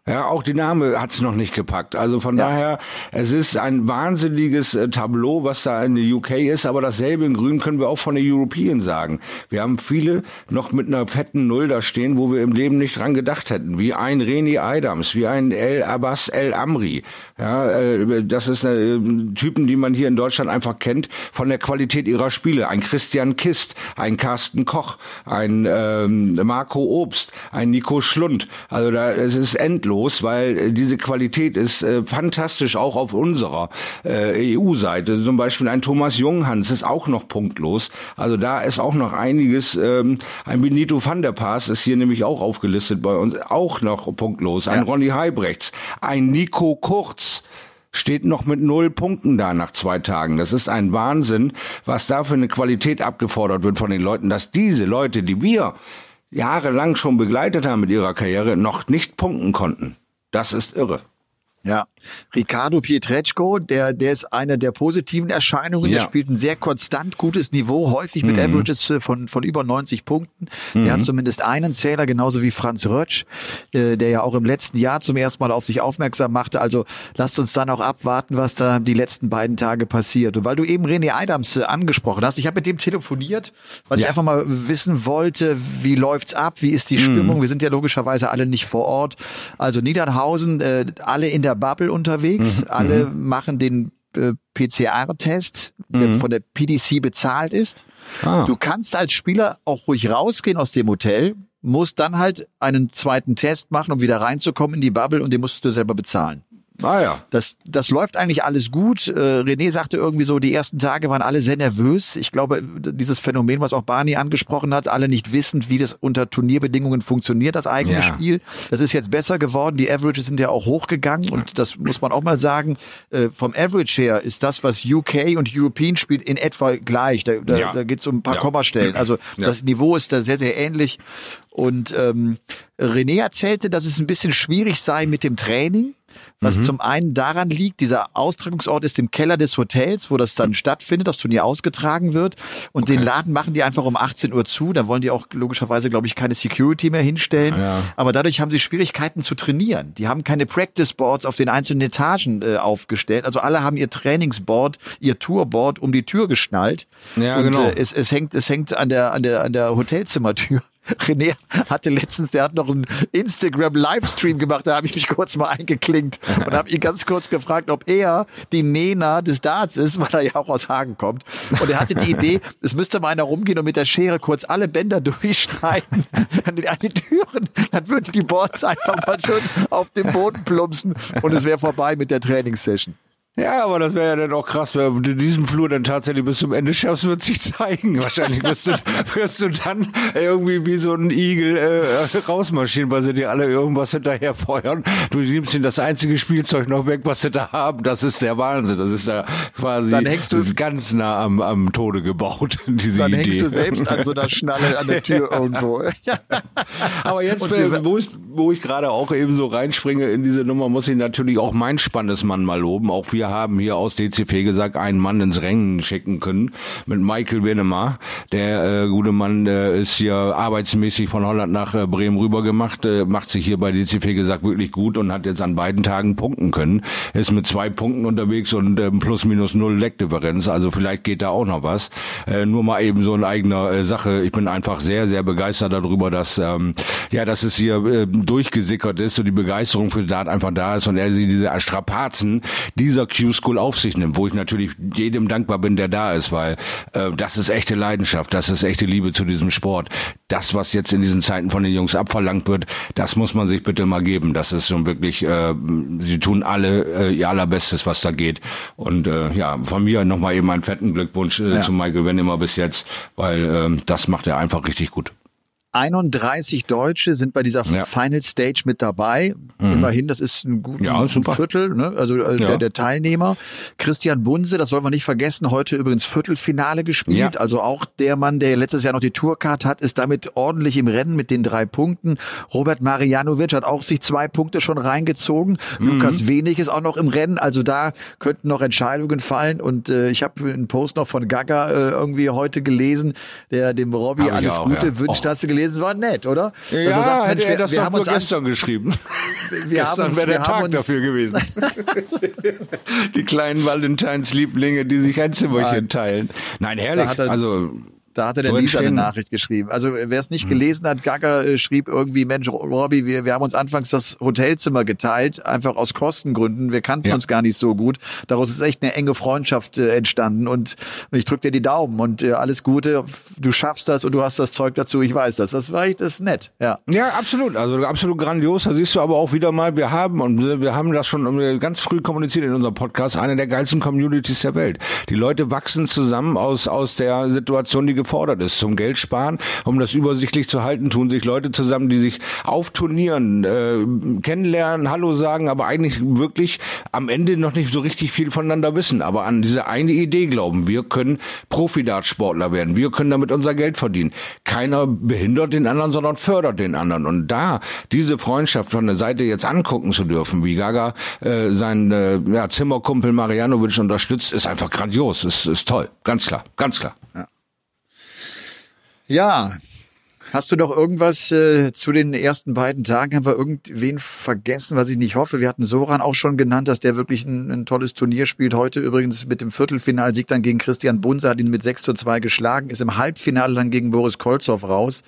Ja, auch die Name hat's noch nicht gepackt. Also von Ja. daher, es ist ein wahnsinniges äh, Tableau, was da in der UK ist, aber dasselbe in Grün können wir auch von der European sagen. Wir haben viele noch mit einer fetten Null da stehen, wo wir im Leben nicht dran gedacht hätten. Wie ein Reni Adams, wie ein El Abbas El Amri. Ja, äh, das ist äh, Typen, die man hier in Deutschland einfach kennt von der Qualität ihrer Spiele. Ein Christian Kist, ein Carsten Koch, ein ähm, Marco Obst, ein Nico Schlund. Also da es ist endlos, weil äh, diese Qualität ist äh, fantastisch auch auf unserer äh, EU-Seite. Zum Beispiel ein Thomas Junghans ist auch noch punktlos. Also da ist auch noch einiges. Ähm, ein Benito van der Paas ist hier nämlich auch aufgelistet bei uns, auch noch punktlos. Ein Ja. Ronny Heibrechts, ein Nico Kurz steht noch mit null Punkten da nach zwei Tagen. Das ist ein Wahnsinn, was da für eine Qualität abgefordert wird von den Leuten, dass diese Leute, die wir jahrelang schon begleitet haben mit ihrer Karriere, noch nicht punkten konnten. Das ist irre. Ja, Ricardo Pietreczko, der, der ist eine der positiven Erscheinungen. Der Ja. spielt ein sehr konstant gutes Niveau, häufig mit Averages äh, von, von über 90 Punkten. Der hat zumindest einen Zähler, genauso wie Franz Rötsch, äh, der ja auch im letzten Jahr zum ersten Mal auf sich aufmerksam machte. Also lasst uns dann auch abwarten, was da die letzten beiden Tage passiert. Und weil du eben René Adams äh, angesprochen hast, ich habe mit dem telefoniert, weil ich Ja. einfach mal wissen wollte, wie läuft's ab, wie ist die Stimmung. Wir sind ja logischerweise alle nicht vor Ort. Also Niedernhausen, äh, alle in der Bubble unterwegs, alle machen den äh, PCR-Test, der von der PDC bezahlt ist. Ah. Du kannst als Spieler auch ruhig rausgehen aus dem Hotel, musst dann halt einen zweiten Test machen, um wieder reinzukommen in die Bubble und den musst du selber bezahlen. Ah ja. Das, das läuft eigentlich alles gut. Äh, René sagte irgendwie so, die ersten Tage waren alle sehr nervös. Ich glaube, dieses Phänomen, was auch Barney angesprochen hat, alle nicht wissend, wie das unter Turnierbedingungen funktioniert, das eigene Ja. Spiel. Das ist jetzt besser geworden. Die Averages sind ja auch hochgegangen und das muss man auch mal sagen. Äh, vom Average her ist das, was UK und European spielt, in etwa gleich. Da, da, Ja. da geht es um ein paar. Kommastellen. Also das Niveau ist da sehr, sehr ähnlich. Und ähm, René erzählte, dass es ein bisschen schwierig sei mit dem Training, was Mhm. zum einen daran liegt, dieser Austragungsort ist im Keller des Hotels, wo das dann stattfindet, das Turnier ausgetragen wird. Und den Laden machen die einfach um 18 Uhr zu. Da wollen die auch logischerweise, glaube ich, keine Security mehr hinstellen. Ja. Aber dadurch haben sie Schwierigkeiten zu trainieren. Die haben keine Practice Boards auf den einzelnen Etagen äh, aufgestellt. Also alle haben ihr Trainingsboard, ihr Tourboard um die Tür geschnallt. Ja, und genau. äh, es, es hängt, es hängt an der, an der, an der Hotelzimmertür. René hatte letztens, der hat noch einen Instagram-Livestream gemacht, da habe ich mich kurz mal eingeklinkt und habe ihn ganz kurz gefragt, ob er die Nena des Darts ist, weil er ja auch aus Hagen kommt. Und er hatte die Idee, es müsste mal einer rumgehen und mit der Schere kurz alle Bänder durchschneiden an die, an die Türen. Dann würden die Boards einfach mal schön auf den Boden plumpsen und es wäre vorbei mit der Trainingssession. Ja, aber das wäre ja dann auch krass, wenn du diesen Flur dann tatsächlich bis zum Ende schaffst, wird sich zeigen. Wahrscheinlich wirst du, wirst du dann irgendwie wie so ein Igel äh, rausmarschieren, weil sie dir alle irgendwas hinterher feuern. Du nimmst ihnen das einzige Spielzeug noch weg, was sie da haben. Das ist der Wahnsinn. Das ist da quasi Dann hängst du- ganz nah am, am Tode gebaut, diese Dann Idee. hängst du selbst an so einer Schnalle an der Tür irgendwo. Aber jetzt, äh, wo ich, wo ich gerade auch eben so reinspringe in diese Nummer, muss ich natürlich auch mein Spannesmann mal loben. Auch wir haben hier aus DCP gesagt, einen Mann ins Rennen schicken können mit Michael Wennemar. Der äh, gute Mann äh, ist hier arbeitsmäßig von Holland nach äh, Bremen rüber gemacht, äh, macht sich hier bei DCP gesagt wirklich gut und hat jetzt an beiden Tagen punkten können. Ist mit zwei Punkten unterwegs und ähm, plus minus null Leckdifferenz. Also vielleicht geht da auch noch was. Äh, nur mal eben so in eigener äh, Sache. Ich bin einfach sehr, sehr begeistert darüber, dass ähm, ja, dass es hier äh, durchgesickert ist und die Begeisterung für Dart einfach da ist und er sie diese Strapazen dieser Q-School auf sich nimmt, wo ich natürlich jedem dankbar bin, der da ist, weil äh, das ist echte Leidenschaft, das ist echte Liebe zu diesem Sport. Das, was jetzt in diesen Zeiten von den Jungs abverlangt wird, das muss man sich bitte mal geben. Das ist schon wirklich, äh, sie tun alle äh, ihr allerbestes, was da geht. Und äh, ja, von mir nochmal eben einen fetten Glückwunsch äh, ja. zu Michael Wennemer bis jetzt, weil äh, das macht er einfach richtig gut. 31 Deutsche sind bei dieser ja. Final Stage mit dabei. Mhm. Immerhin, das ist ein gutes ja, Viertel, ne? also äh, ja. der, der, Teilnehmer. Christian Bunse, das wollen wir nicht vergessen, heute übrigens Viertelfinale gespielt. Also auch der Mann, der letztes Jahr noch die Tourcard hat, ist damit ordentlich im Rennen mit den drei Punkten. Robert Marianovic hat auch sich zwei Punkte schon reingezogen. Mhm. Lukas Wenig ist auch noch im Rennen. Also da könnten noch Entscheidungen fallen. Und äh, ich habe einen Post noch von Gaga äh, irgendwie heute gelesen, der dem Robby alles auch, Gute wünscht. Oh. Hast du gelesen? Gelesen, war nett, oder? Ja, Dass er sagt, Mensch, wir, das wir haben uns gestern geschrieben. Wir gestern wäre der Tag dafür gewesen. die kleinen Valentines-Lieblinge, die sich ein Zimmerchen teilen. Nein, herrlich. Also da hatte der Lisa eine Nachricht geschrieben. Also wer es nicht hm. gelesen hat, Gaga äh, schrieb irgendwie, Mensch, Robby, wir, wir haben uns anfangs das Hotelzimmer geteilt, einfach aus Kostengründen. Wir kannten ja. uns gar nicht so gut. Daraus ist echt eine enge Freundschaft äh, entstanden und, und ich drücke dir die Daumen und äh, alles Gute. Du schaffst das und du hast das Zeug dazu. Ich weiß das. Das war echt das ist nett. Ja. Ja, absolut. Also absolut grandios. Da siehst du aber auch wieder mal, wir haben und wir haben das schon äh, ganz früh kommuniziert in unserem Podcast, eine der geilsten Communities der Welt. Die Leute wachsen zusammen aus aus der Situation, die gefordert ist. Zum Geld sparen, um das übersichtlich zu halten, tun sich Leute zusammen, die sich auf Turnieren äh, kennenlernen, Hallo sagen, aber eigentlich wirklich am Ende noch nicht so richtig viel voneinander wissen. Aber an diese eine Idee glauben, wir können Profidartsportler werden, wir können damit unser Geld verdienen. Keiner behindert den anderen, sondern fördert den anderen. Und da diese Freundschaft von der Seite jetzt angucken zu dürfen, wie Gaga äh, seinen äh, ja, Zimmerkumpel Marianovic unterstützt, ist einfach grandios, ist, ist toll, ganz klar, ganz klar. Ja. Ja, Hast du noch irgendwas äh, zu den ersten beiden Tagen? Haben wir irgendwen vergessen, was ich nicht hoffe? Wir hatten Soran auch schon genannt, dass der wirklich ein, ein tolles Turnier spielt. Heute übrigens mit dem Viertelfinalsieg dann gegen Christian Bunse, hat ihn mit 6 zu 2 geschlagen, ist im Halbfinale dann gegen Boris Kolzow raus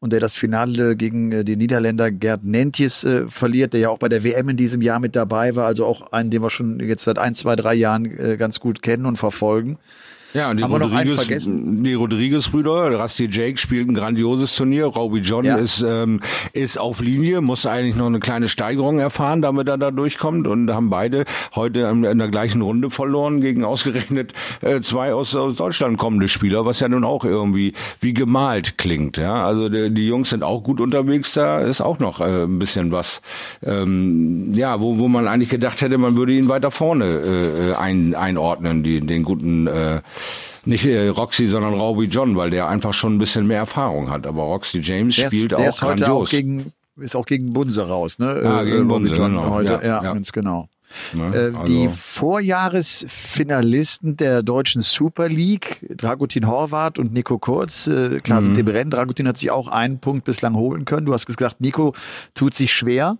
und der das Finale gegen äh, den Niederländer Gerd Nentjes äh, verliert, der ja auch bei der WM in diesem Jahr mit dabei war, also auch einen, den wir schon jetzt seit ein, zwei, drei Jahren äh, ganz gut kennen und verfolgen. Ja, und die Haben Rodriguez, die Rodriguez-Brüder, Rusty Jake spielt ein grandioses Turnier. Robbie John ja. ist, ähm, ist auf Linie, muss eigentlich noch eine kleine Steigerung erfahren, damit er da durchkommt. Und haben beide heute in der gleichen Runde verloren gegen ausgerechnet äh, zwei aus, aus Deutschland kommende Spieler, was ja nun auch irgendwie wie gemalt klingt. Ja, also die, die Jungs sind auch gut unterwegs. Da ist auch noch äh, ein bisschen was, ähm, ja, wo, wo man eigentlich gedacht hätte, man würde ihn weiter vorne äh, ein, einordnen, die, den guten äh, nicht äh, Roxy, sondern Robbie John, weil der einfach schon ein bisschen mehr Erfahrung hat. Aber Roxy James der spielt ist, auch ist heute grandios. Auch gegen, ist auch gegen Bunse raus, ne? Ja, äh, gegen Bunse, John genau. heute. Ja, ja, ja, ganz genau. Ne? Äh, also. Die Vorjahresfinalisten der deutschen Super League, Dragutin Horvath und Nico Kurz, äh, klar mhm. sind im Rennen. Dragutin hat sich auch einen Punkt bislang holen können. Du hast gesagt, Nico tut sich schwer.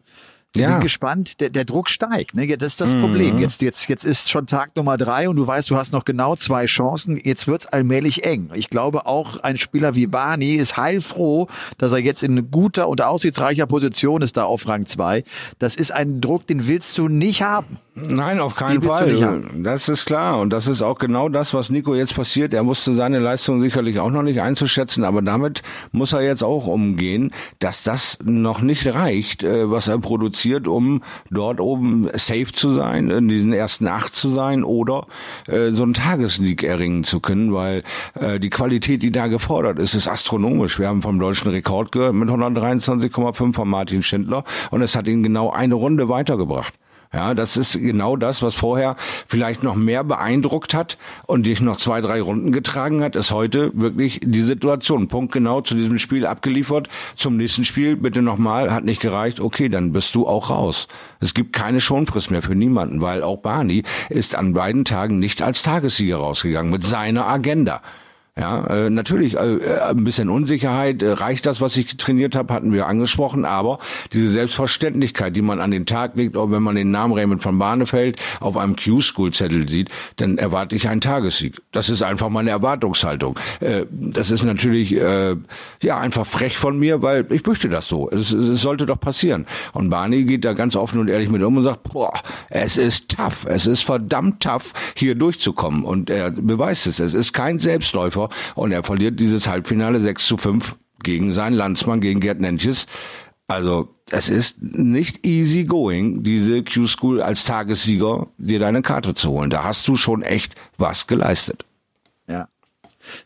Ich ja. bin gespannt. Der, der Druck steigt. Ne? Das ist das mhm. Problem. Jetzt, jetzt, jetzt ist schon Tag Nummer drei und du weißt, du hast noch genau zwei Chancen. Jetzt wird's allmählich eng. Ich glaube, auch ein Spieler wie Barney ist heilfroh, dass er jetzt in guter und aussichtsreicher Position ist da auf Rang zwei. Das ist ein Druck, den willst du nicht haben. Nein, auf keinen Fall. Das ist klar. Und das ist auch genau das, was Nico jetzt passiert. Er musste seine Leistung sicherlich auch noch nicht einzuschätzen, aber damit muss er jetzt auch umgehen, dass das noch nicht reicht, äh, was er produziert, um dort oben safe zu sein, in diesen ersten acht zu sein oder äh, so einen Tageslieg erringen zu können, weil äh, die Qualität, die da gefordert ist, ist astronomisch. Wir haben vom deutschen Rekord gehört mit 123,5 von Martin Schindler und es hat ihn genau eine Runde weitergebracht. Ja, das ist genau das, was vorher vielleicht noch mehr beeindruckt hat und dich noch zwei, drei Runden getragen hat, ist heute wirklich die Situation. Punkt genau zu diesem Spiel abgeliefert. Zum nächsten Spiel bitte nochmal, hat nicht gereicht. Okay, dann bist du auch raus. Es gibt keine Schonfrist mehr für niemanden, weil auch Barney ist an beiden Tagen nicht als Tagessieger rausgegangen mit seiner Agenda. Ja, äh, natürlich äh, äh, ein bisschen Unsicherheit. Äh, reicht das, was ich trainiert habe, hatten wir angesprochen. Aber diese Selbstverständlichkeit, die man an den Tag legt, auch wenn man den Namen Raymond von Barnefeld auf einem Q-School-Zettel sieht, dann erwarte ich einen Tagessieg. Das ist einfach meine Erwartungshaltung. Äh, das ist natürlich äh, ja einfach frech von mir, weil ich möchte das so. Es sollte doch passieren. Und Barney geht da ganz offen und ehrlich mit um und sagt, boah, es ist tough, es ist verdammt tough, hier durchzukommen. Und er beweist es. Es ist kein Selbstläufer Tor und er verliert dieses Halbfinale 6 zu 5 gegen seinen Landsmann, gegen Gerd Nentjes. Also es ist nicht easy going, diese Q-School als Tagessieger dir deine Karte zu holen. Da hast du schon echt was geleistet. Ja.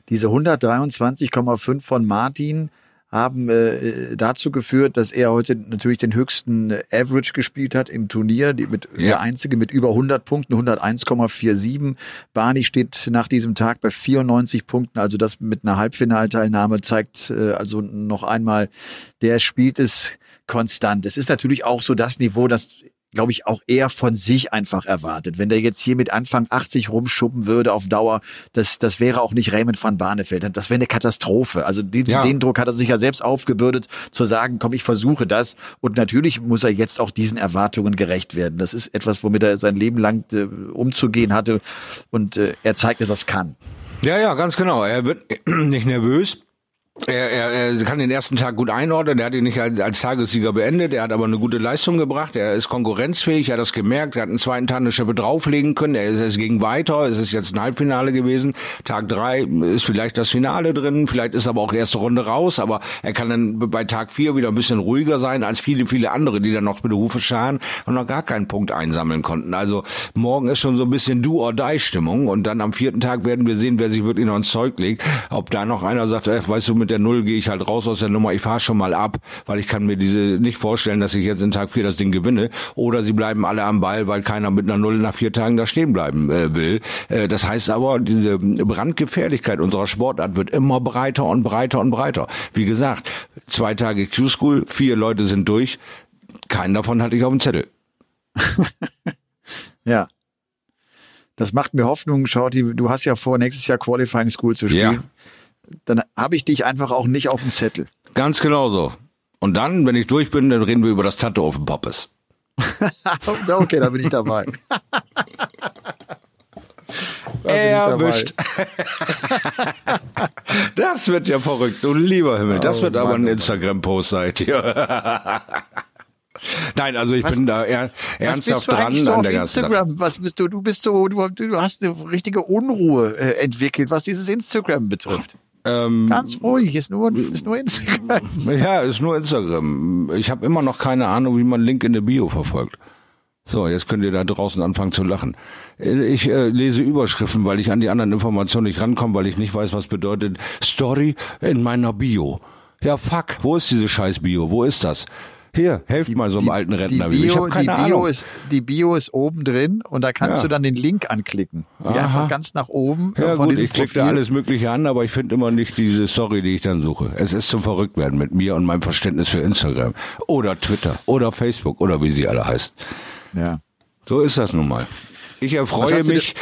Diese 123,5 von Martin haben äh, dazu geführt, dass er heute natürlich den höchsten Average gespielt hat im Turnier, die mit ja. der einzige mit über 100 Punkten, 101,47. Barney steht nach diesem Tag bei 94 Punkten, also das mit einer Halbfinalteilnahme zeigt äh, also noch einmal, der spielt es konstant. Es ist natürlich auch so das Niveau, das glaube ich, auch eher von sich einfach erwartet. Wenn der jetzt hier mit Anfang 80 rumschuppen würde auf Dauer, das, das wäre auch nicht Raymond van Barneveld. Das wäre eine Katastrophe. Also die, ja. den Druck hat er sich ja selbst aufgebürdet, zu sagen, komm, ich versuche das. Und natürlich muss er jetzt auch diesen Erwartungen gerecht werden. Das ist etwas, womit er sein Leben lang äh, umzugehen hatte. Und äh, er zeigt, dass er es kann. Ja, ja, ganz genau. Er wird nicht nervös. Er, er, er kann den ersten Tag gut einordnen. Er hat ihn nicht als, als Tagessieger beendet. Er hat aber eine gute Leistung gebracht. Er ist konkurrenzfähig. Er hat das gemerkt. Er hat einen zweiten Tag eine Schippe drauflegen können. Er ist, es ging weiter. Es ist jetzt ein Halbfinale gewesen. Tag drei ist vielleicht das Finale drin. Vielleicht ist aber auch erste Runde raus. Aber er kann dann bei Tag vier wieder ein bisschen ruhiger sein als viele, viele andere, die dann noch mit der Hufe scharen und noch gar keinen Punkt einsammeln konnten. Also morgen ist schon so ein bisschen Do-or-Die-Stimmung. Und dann am vierten Tag werden wir sehen, wer sich wirklich noch ins Zeug legt. Ob da noch einer sagt, äh, weißt du, mit der Null gehe ich halt raus aus der Nummer, ich fahre schon mal ab, weil ich kann mir diese nicht vorstellen, dass ich jetzt in Tag 4 das Ding gewinne. Oder sie bleiben alle am Ball, weil keiner mit einer Null nach vier Tagen da stehen bleiben äh, will. Äh, das heißt aber, diese Brandgefährlichkeit unserer Sportart wird immer breiter und breiter und breiter. Wie gesagt, zwei Tage Q-School, vier Leute sind durch, keinen davon hatte ich auf dem Zettel. ja. Das macht mir Hoffnung, Shorty. Du hast ja vor, nächstes Jahr Qualifying School zu spielen. Ja dann habe ich dich einfach auch nicht auf dem Zettel. Ganz genau so. Und dann, wenn ich durch bin, dann reden wir über das Tattoo auf dem Poppes. okay, da bin ich dabei. Erwischt. das wird ja verrückt, du lieber Himmel. Das oh, wird aber ein Instagram-Post hier. Nein, also ich was, bin da eher ernsthaft dran so an der ganzen Instagram? Was bist du? Du bist so, du, du hast eine richtige Unruhe äh, entwickelt, was dieses Instagram betrifft. Ähm, Ganz ruhig, ist nur, ist nur Instagram. Ja, ist nur Instagram. Ich habe immer noch keine Ahnung, wie man Link in der Bio verfolgt. So, jetzt könnt ihr da draußen anfangen zu lachen. Ich äh, lese Überschriften, weil ich an die anderen Informationen nicht rankomme, weil ich nicht weiß, was bedeutet Story in meiner Bio. Ja, fuck, wo ist diese scheiß Bio? Wo ist das? Hier, helft mal so einem alten Rentner. Die Bio, ich habe keine die Bio Ahnung. Ist, die Bio ist oben drin und da kannst ja. du dann den Link anklicken. Ja, einfach ganz nach oben. Ja gut, ich klicke da alles mögliche an, aber ich finde immer nicht diese Story, die ich dann suche. Es ist zum Verrücktwerden mit mir und meinem Verständnis für Instagram oder Twitter oder Facebook oder wie sie alle heißen. Ja. So ist das nun mal. Ich erfreue mich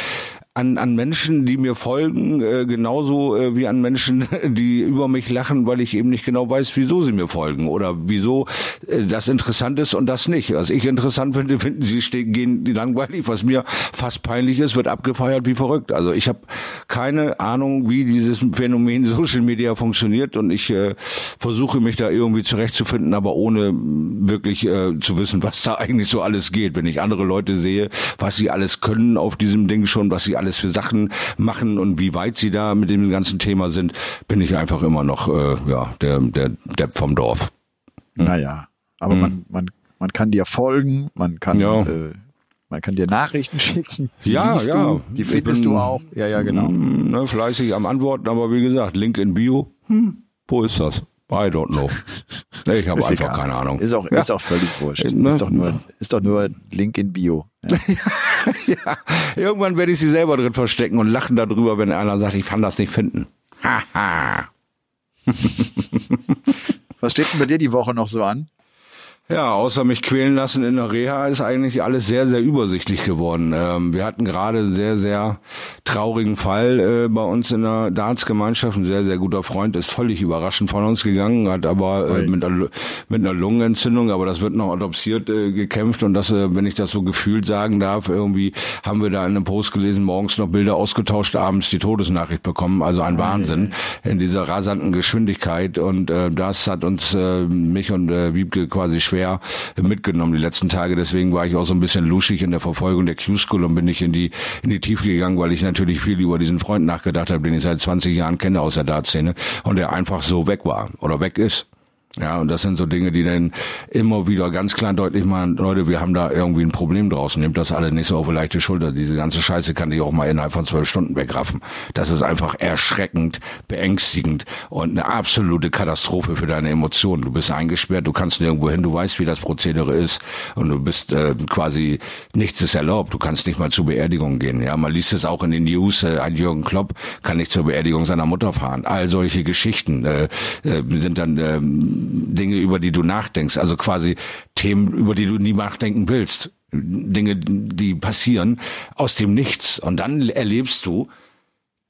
an, an Menschen, die mir folgen, äh, genauso äh, wie an Menschen, die über mich lachen, weil ich eben nicht genau weiß, wieso sie mir folgen oder wieso äh, das interessant ist und das nicht. Was ich interessant finde, finden sie stehen, gehen die langweilig. Was mir fast peinlich ist, wird abgefeiert wie verrückt. Also ich habe keine Ahnung, wie dieses Phänomen Social Media funktioniert und ich äh, versuche mich da irgendwie zurechtzufinden, aber ohne wirklich äh, zu wissen, was da eigentlich so alles geht. Wenn ich andere Leute sehe, was sie alles können auf diesem Ding schon, was sie für Sachen machen und wie weit sie da mit dem ganzen Thema sind, bin ich einfach immer noch äh, ja der der Depp vom Dorf. Hm. Naja, aber hm. man man man kann dir folgen, man kann ja. äh, man kann dir Nachrichten schicken. Die ja, ja. Du, die findest bin, du auch. Ja, ja, genau. Hm, ne, fleißig am Antworten, aber wie gesagt, Link in Bio. Hm, wo ist das? I don't know. Ich habe einfach egal. keine Ahnung. Ist auch, ja. ist auch völlig wurscht. Ne? Ist, doch nur, ist doch nur Link in Bio. Ja. ja. Irgendwann werde ich sie selber drin verstecken und lachen darüber, wenn einer sagt, ich kann das nicht finden. Was steht denn bei dir die Woche noch so an? Ja, außer mich quälen lassen in der Reha ist eigentlich alles sehr, sehr übersichtlich geworden. Ähm, wir hatten gerade einen sehr, sehr traurigen Fall äh, bei uns in der Darts-Gemeinschaft. Ein sehr, sehr guter Freund ist völlig überraschend von uns gegangen, hat aber äh, mit, einer, mit einer Lungenentzündung, aber das wird noch adoptiert äh, gekämpft und das, äh, wenn ich das so gefühlt sagen darf, irgendwie haben wir da in einem Post gelesen, morgens noch Bilder ausgetauscht, abends die Todesnachricht bekommen. Also ein Wahnsinn in dieser rasanten Geschwindigkeit und äh, das hat uns, äh, mich und Wiebke quasi schwer schwer mitgenommen die letzten Tage. Deswegen war ich auch so ein bisschen luschig in der Verfolgung der Q-School und bin nicht in die, in die Tiefe gegangen, weil ich natürlich viel über diesen Freund nachgedacht habe, den ich seit 20 Jahren kenne aus der Dartszene und der einfach so weg war oder weg ist. Ja, und das sind so Dinge, die dann immer wieder ganz klar deutlich machen, Leute, wir haben da irgendwie ein Problem draußen. Nehmt das alle nicht so auf die leichte Schulter. Diese ganze Scheiße kann ich auch mal innerhalb von zwölf Stunden wegraffen. Das ist einfach erschreckend, beängstigend und eine absolute Katastrophe für deine Emotionen. Du bist eingesperrt, du kannst nirgendwo hin, du weißt, wie das Prozedere ist und du bist äh, quasi, nichts ist erlaubt. Du kannst nicht mal zur Beerdigung gehen. Ja, man liest es auch in den News, äh, ein Jürgen Klopp kann nicht zur Beerdigung seiner Mutter fahren. All solche Geschichten äh, äh, sind dann äh, Dinge, über die du nachdenkst, also quasi Themen, über die du nie nachdenken willst. Dinge, die passieren aus dem Nichts. Und dann erlebst du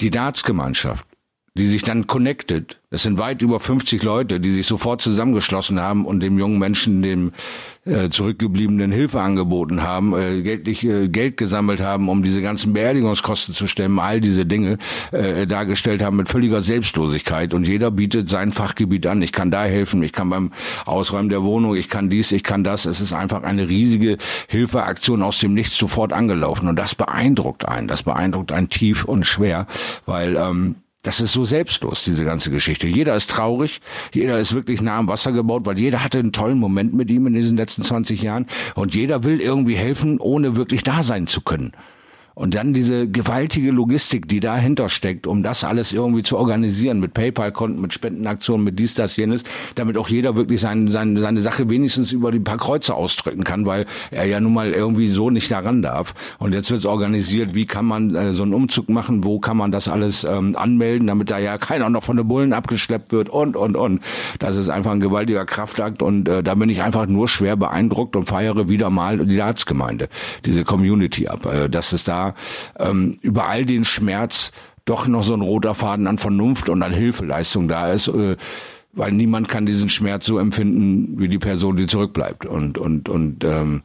die Dartsgemeinschaft, die sich dann connected. Das sind weit über 50 Leute, die sich sofort zusammengeschlossen haben und dem jungen Menschen, dem äh, zurückgebliebenen Hilfe angeboten haben, äh, geldlich, äh, Geld gesammelt haben, um diese ganzen Beerdigungskosten zu stemmen, all diese Dinge äh, dargestellt haben mit völliger Selbstlosigkeit. Und jeder bietet sein Fachgebiet an. Ich kann da helfen, ich kann beim Ausräumen der Wohnung, ich kann dies, ich kann das. Es ist einfach eine riesige Hilfeaktion aus dem Nichts sofort angelaufen. Und das beeindruckt einen. Das beeindruckt einen tief und schwer, weil ähm, das ist so selbstlos, diese ganze Geschichte. Jeder ist traurig, jeder ist wirklich nah am Wasser gebaut, weil jeder hatte einen tollen Moment mit ihm in diesen letzten 20 Jahren und jeder will irgendwie helfen, ohne wirklich da sein zu können. Und dann diese gewaltige Logistik, die dahinter steckt, um das alles irgendwie zu organisieren, mit PayPal-Konten, mit Spendenaktionen, mit dies, das, jenes, damit auch jeder wirklich sein, sein, seine Sache wenigstens über die paar Kreuze ausdrücken kann, weil er ja nun mal irgendwie so nicht daran darf. Und jetzt wird organisiert, wie kann man äh, so einen Umzug machen, wo kann man das alles ähm, anmelden, damit da ja keiner noch von den Bullen abgeschleppt wird und, und, und. Das ist einfach ein gewaltiger Kraftakt und äh, da bin ich einfach nur schwer beeindruckt und feiere wieder mal die Ratsgemeinde, diese Community ab, äh, dass es da ähm, über all den Schmerz doch noch so ein roter Faden an Vernunft und an Hilfeleistung da ist, äh, weil niemand kann diesen Schmerz so empfinden wie die Person, die zurückbleibt. Und und und ähm,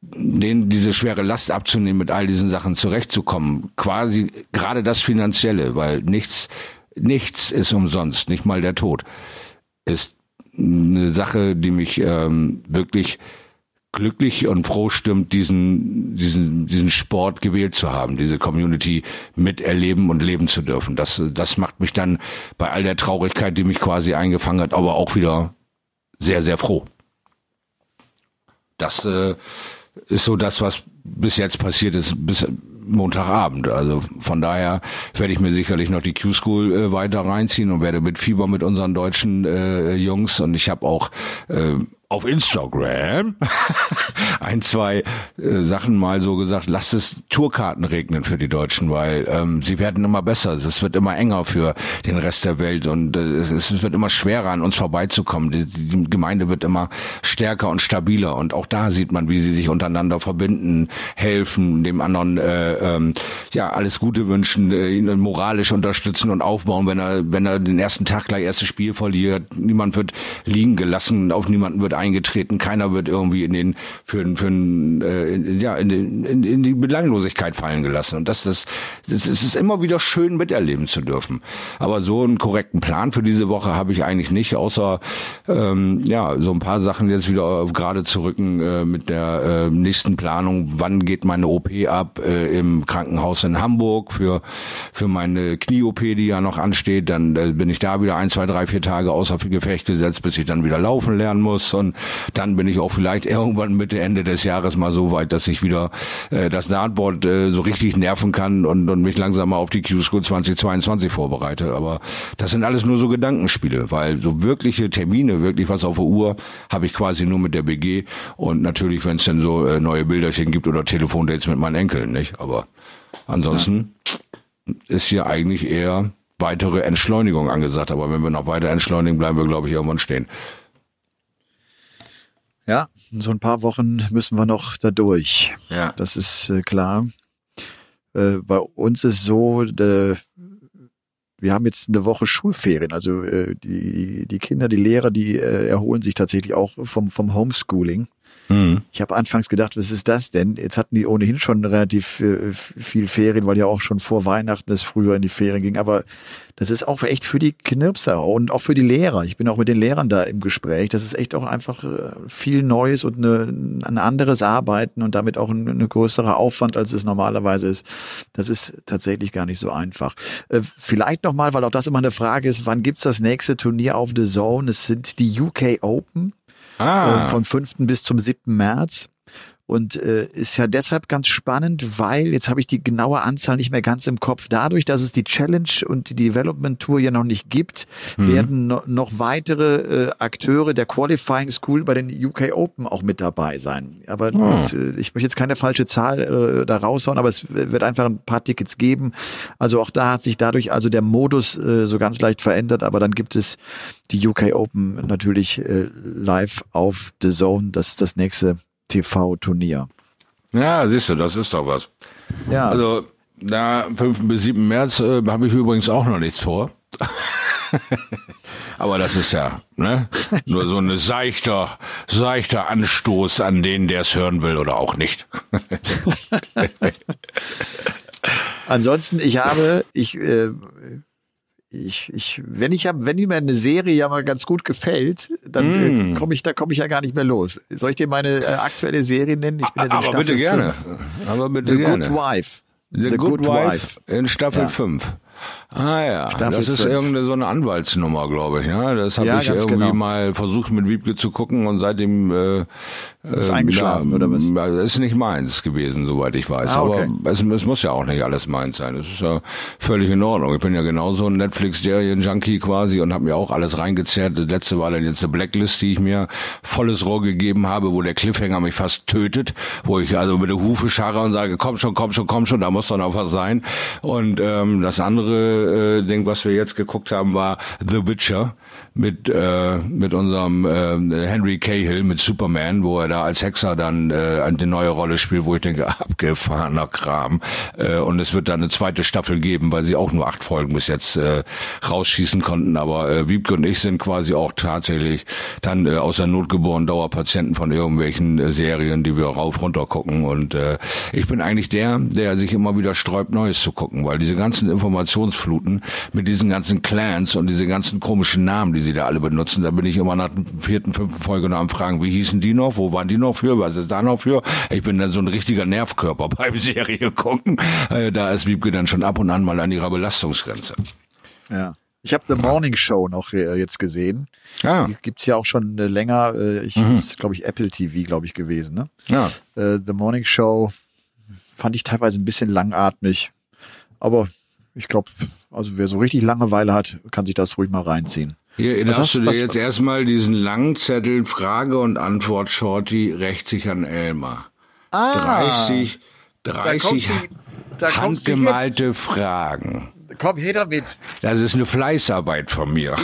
denen diese schwere Last abzunehmen, mit all diesen Sachen zurechtzukommen, quasi gerade das Finanzielle, weil nichts nichts ist umsonst, nicht mal der Tod, ist eine Sache, die mich ähm, wirklich glücklich und froh stimmt, diesen, diesen, diesen Sport gewählt zu haben, diese Community miterleben und leben zu dürfen. Das, das macht mich dann bei all der Traurigkeit, die mich quasi eingefangen hat, aber auch wieder sehr, sehr froh. Das äh, ist so das, was bis jetzt passiert ist, bis Montagabend. Also von daher werde ich mir sicherlich noch die Q-School äh, weiter reinziehen und werde mit Fieber mit unseren deutschen äh, Jungs und ich habe auch äh, auf Instagram ein, zwei äh, Sachen mal so gesagt, lasst es Tourkarten regnen für die Deutschen, weil ähm, sie werden immer besser. Es wird immer enger für den Rest der Welt und äh, es, es wird immer schwerer an uns vorbeizukommen. Die, die Gemeinde wird immer stärker und stabiler und auch da sieht man, wie sie sich untereinander verbinden, helfen, dem anderen äh, ähm, ja alles Gute wünschen, äh, ihn moralisch unterstützen und aufbauen, wenn er wenn er den ersten Tag gleich erstes Spiel verliert. Niemand wird liegen gelassen, auf niemanden wird eingetreten, keiner wird irgendwie in den für, für äh, in, ja in, in, in die Belanglosigkeit fallen gelassen und das das das ist immer wieder schön miterleben zu dürfen. Aber so einen korrekten Plan für diese Woche habe ich eigentlich nicht, außer ähm, ja so ein paar Sachen jetzt wieder gerade zu rücken äh, mit der äh, nächsten Planung. Wann geht meine OP ab äh, im Krankenhaus in Hamburg für für meine Knie-OP, die ja noch ansteht? Dann äh, bin ich da wieder ein, zwei, drei, vier Tage außer Gefecht gesetzt, bis ich dann wieder laufen lernen muss und dann bin ich auch vielleicht irgendwann Mitte, Ende des Jahres mal so weit, dass ich wieder äh, das Dartboard äh, so richtig nerven kann und, und mich langsam mal auf die Q-School 2022 vorbereite. Aber das sind alles nur so Gedankenspiele, weil so wirkliche Termine, wirklich was auf der Uhr, habe ich quasi nur mit der BG und natürlich, wenn es denn so äh, neue Bilderchen gibt oder Telefondates mit meinen Enkeln, nicht? Aber ansonsten ja. ist hier eigentlich eher weitere Entschleunigung angesagt. Aber wenn wir noch weiter entschleunigen, bleiben wir, glaube ich, irgendwann stehen. Ja, so ein paar Wochen müssen wir noch da durch. Ja. Das ist äh, klar. Äh, bei uns ist so, äh, wir haben jetzt eine Woche Schulferien. Also äh, die, die Kinder, die Lehrer, die äh, erholen sich tatsächlich auch vom, vom Homeschooling. Mhm. Ich habe anfangs gedacht, was ist das denn? Jetzt hatten die ohnehin schon relativ äh, viel Ferien, weil ja auch schon vor Weihnachten es früher in die Ferien ging. Aber das ist auch echt für die Knirpser und auch für die Lehrer. Ich bin auch mit den Lehrern da im Gespräch. Das ist echt auch einfach äh, viel Neues und eine, ein anderes Arbeiten und damit auch ein, ein größerer Aufwand, als es normalerweise ist. Das ist tatsächlich gar nicht so einfach. Äh, vielleicht nochmal, weil auch das immer eine Frage ist, wann gibt's das nächste Turnier auf The Zone? Es sind die UK Open Ah. äh, vom 5. bis zum 7. März. Und äh, ist ja deshalb ganz spannend, weil, jetzt habe ich die genaue Anzahl nicht mehr ganz im Kopf, dadurch, dass es die Challenge und die Development Tour ja noch nicht gibt, werden no, noch weitere äh, Akteure der Qualifying School bei den UK Open auch mit dabei sein. Aber jetzt, äh, ich möchte jetzt keine falsche Zahl äh, da raushauen, aber es wird einfach ein paar Tickets geben. Also auch da hat sich dadurch also der Modus äh, so ganz leicht verändert, aber dann gibt es die UK Open natürlich äh, live auf The Zone. Das ist das nächste TV-Turnier. Ja, siehst du, das ist doch was. Ja, Also, da 5. bis 7. März äh, habe ich übrigens auch noch nichts vor. Aber das ist ja ne? nur so ein seichter, seichter Anstoß an den, der es hören will oder auch nicht. ansonsten, ich habe, ich, äh, ich, ich, wenn ich hab, wenn mir eine Serie ja mal ganz gut gefällt, dann Mm. äh, komme ich, da komme ich ja gar nicht mehr los. Soll ich dir meine äh, aktuelle Serie nennen? Ich bin jetzt in Aber Staffel bitte gerne. Aber bitte The gerne. Good Wife. The, Good, Wife, in Staffel Ja. 5. Ah ja, Staffel das ist fünf. irgendeine so eine Anwaltsnummer, glaube ich. Ja, das habe Ja, ich irgendwie genau. mal versucht mit Wiebke zu gucken und seitdem äh, Ist äh, eingeschlafen, oder was? Ist nicht meins gewesen, soweit ich weiß. Ah, okay. Aber es, es muss ja auch nicht alles meins sein. Das ist ja völlig in Ordnung. Ich bin ja genauso ein Netflix-Serien-Junkie quasi und habe mir auch alles reingezerrt. Das letzte war dann jetzt eine Blacklist, die ich mir volles Rohr gegeben habe, wo der Cliffhanger mich fast tötet, wo ich also mit der Hufe scharre und sage, komm schon, komm schon, komm schon, da muss doch noch was sein. Und ähm, das andere äh, Ding, was wir jetzt geguckt haben, war The Witcher mit äh, mit unserem äh, Henry Cahill mit Superman, wo er da als Hexer dann äh, eine neue Rolle spielt, wo ich denke, abgefahrener Kram. Äh, und es wird dann eine zweite Staffel geben, weil sie auch nur acht Folgen bis jetzt äh, rausschießen konnten. Aber äh, Wiebke und ich sind quasi auch tatsächlich dann äh, aus der Not geboren Dauerpatienten von irgendwelchen äh, Serien, die wir rauf runter gucken. Und äh, ich bin eigentlich der, der sich immer wieder sträubt, Neues zu gucken, weil diese ganzen Informationsfluten mit diesen ganzen Clans und diese ganzen komischen Namen, die sie da alle benutzen, da bin ich immer nach der vierten, fünften Folge noch am Fragen, wie hießen die noch, wo waren die noch für, was ist da noch für? Ich bin dann so ein richtiger Nervkörper beim Serie gucken. Äh, da ist Wiebke dann schon ab und an mal an ihrer Belastungsgrenze. Ja. Ich habe The Morning Show noch äh, jetzt gesehen. Ja, Die gibt's ja auch schon äh, länger. Ich Mhm. ist, glaube ich, Apple TV, glaube ich, gewesen. Ne? ja. The Morning Show fand ich teilweise ein bisschen langatmig. Aber ich glaube, also wer so richtig Langeweile hat, kann sich das ruhig mal reinziehen. Hier Was hast- du dir was- jetzt erstmal diesen langen Zettel Frage und Antwort Shorty rächt sich an Elmar. 30, 30 kommst du- da kommst du handgemalte Fragen. Komm, her damit. Das ist eine Fleißarbeit von mir.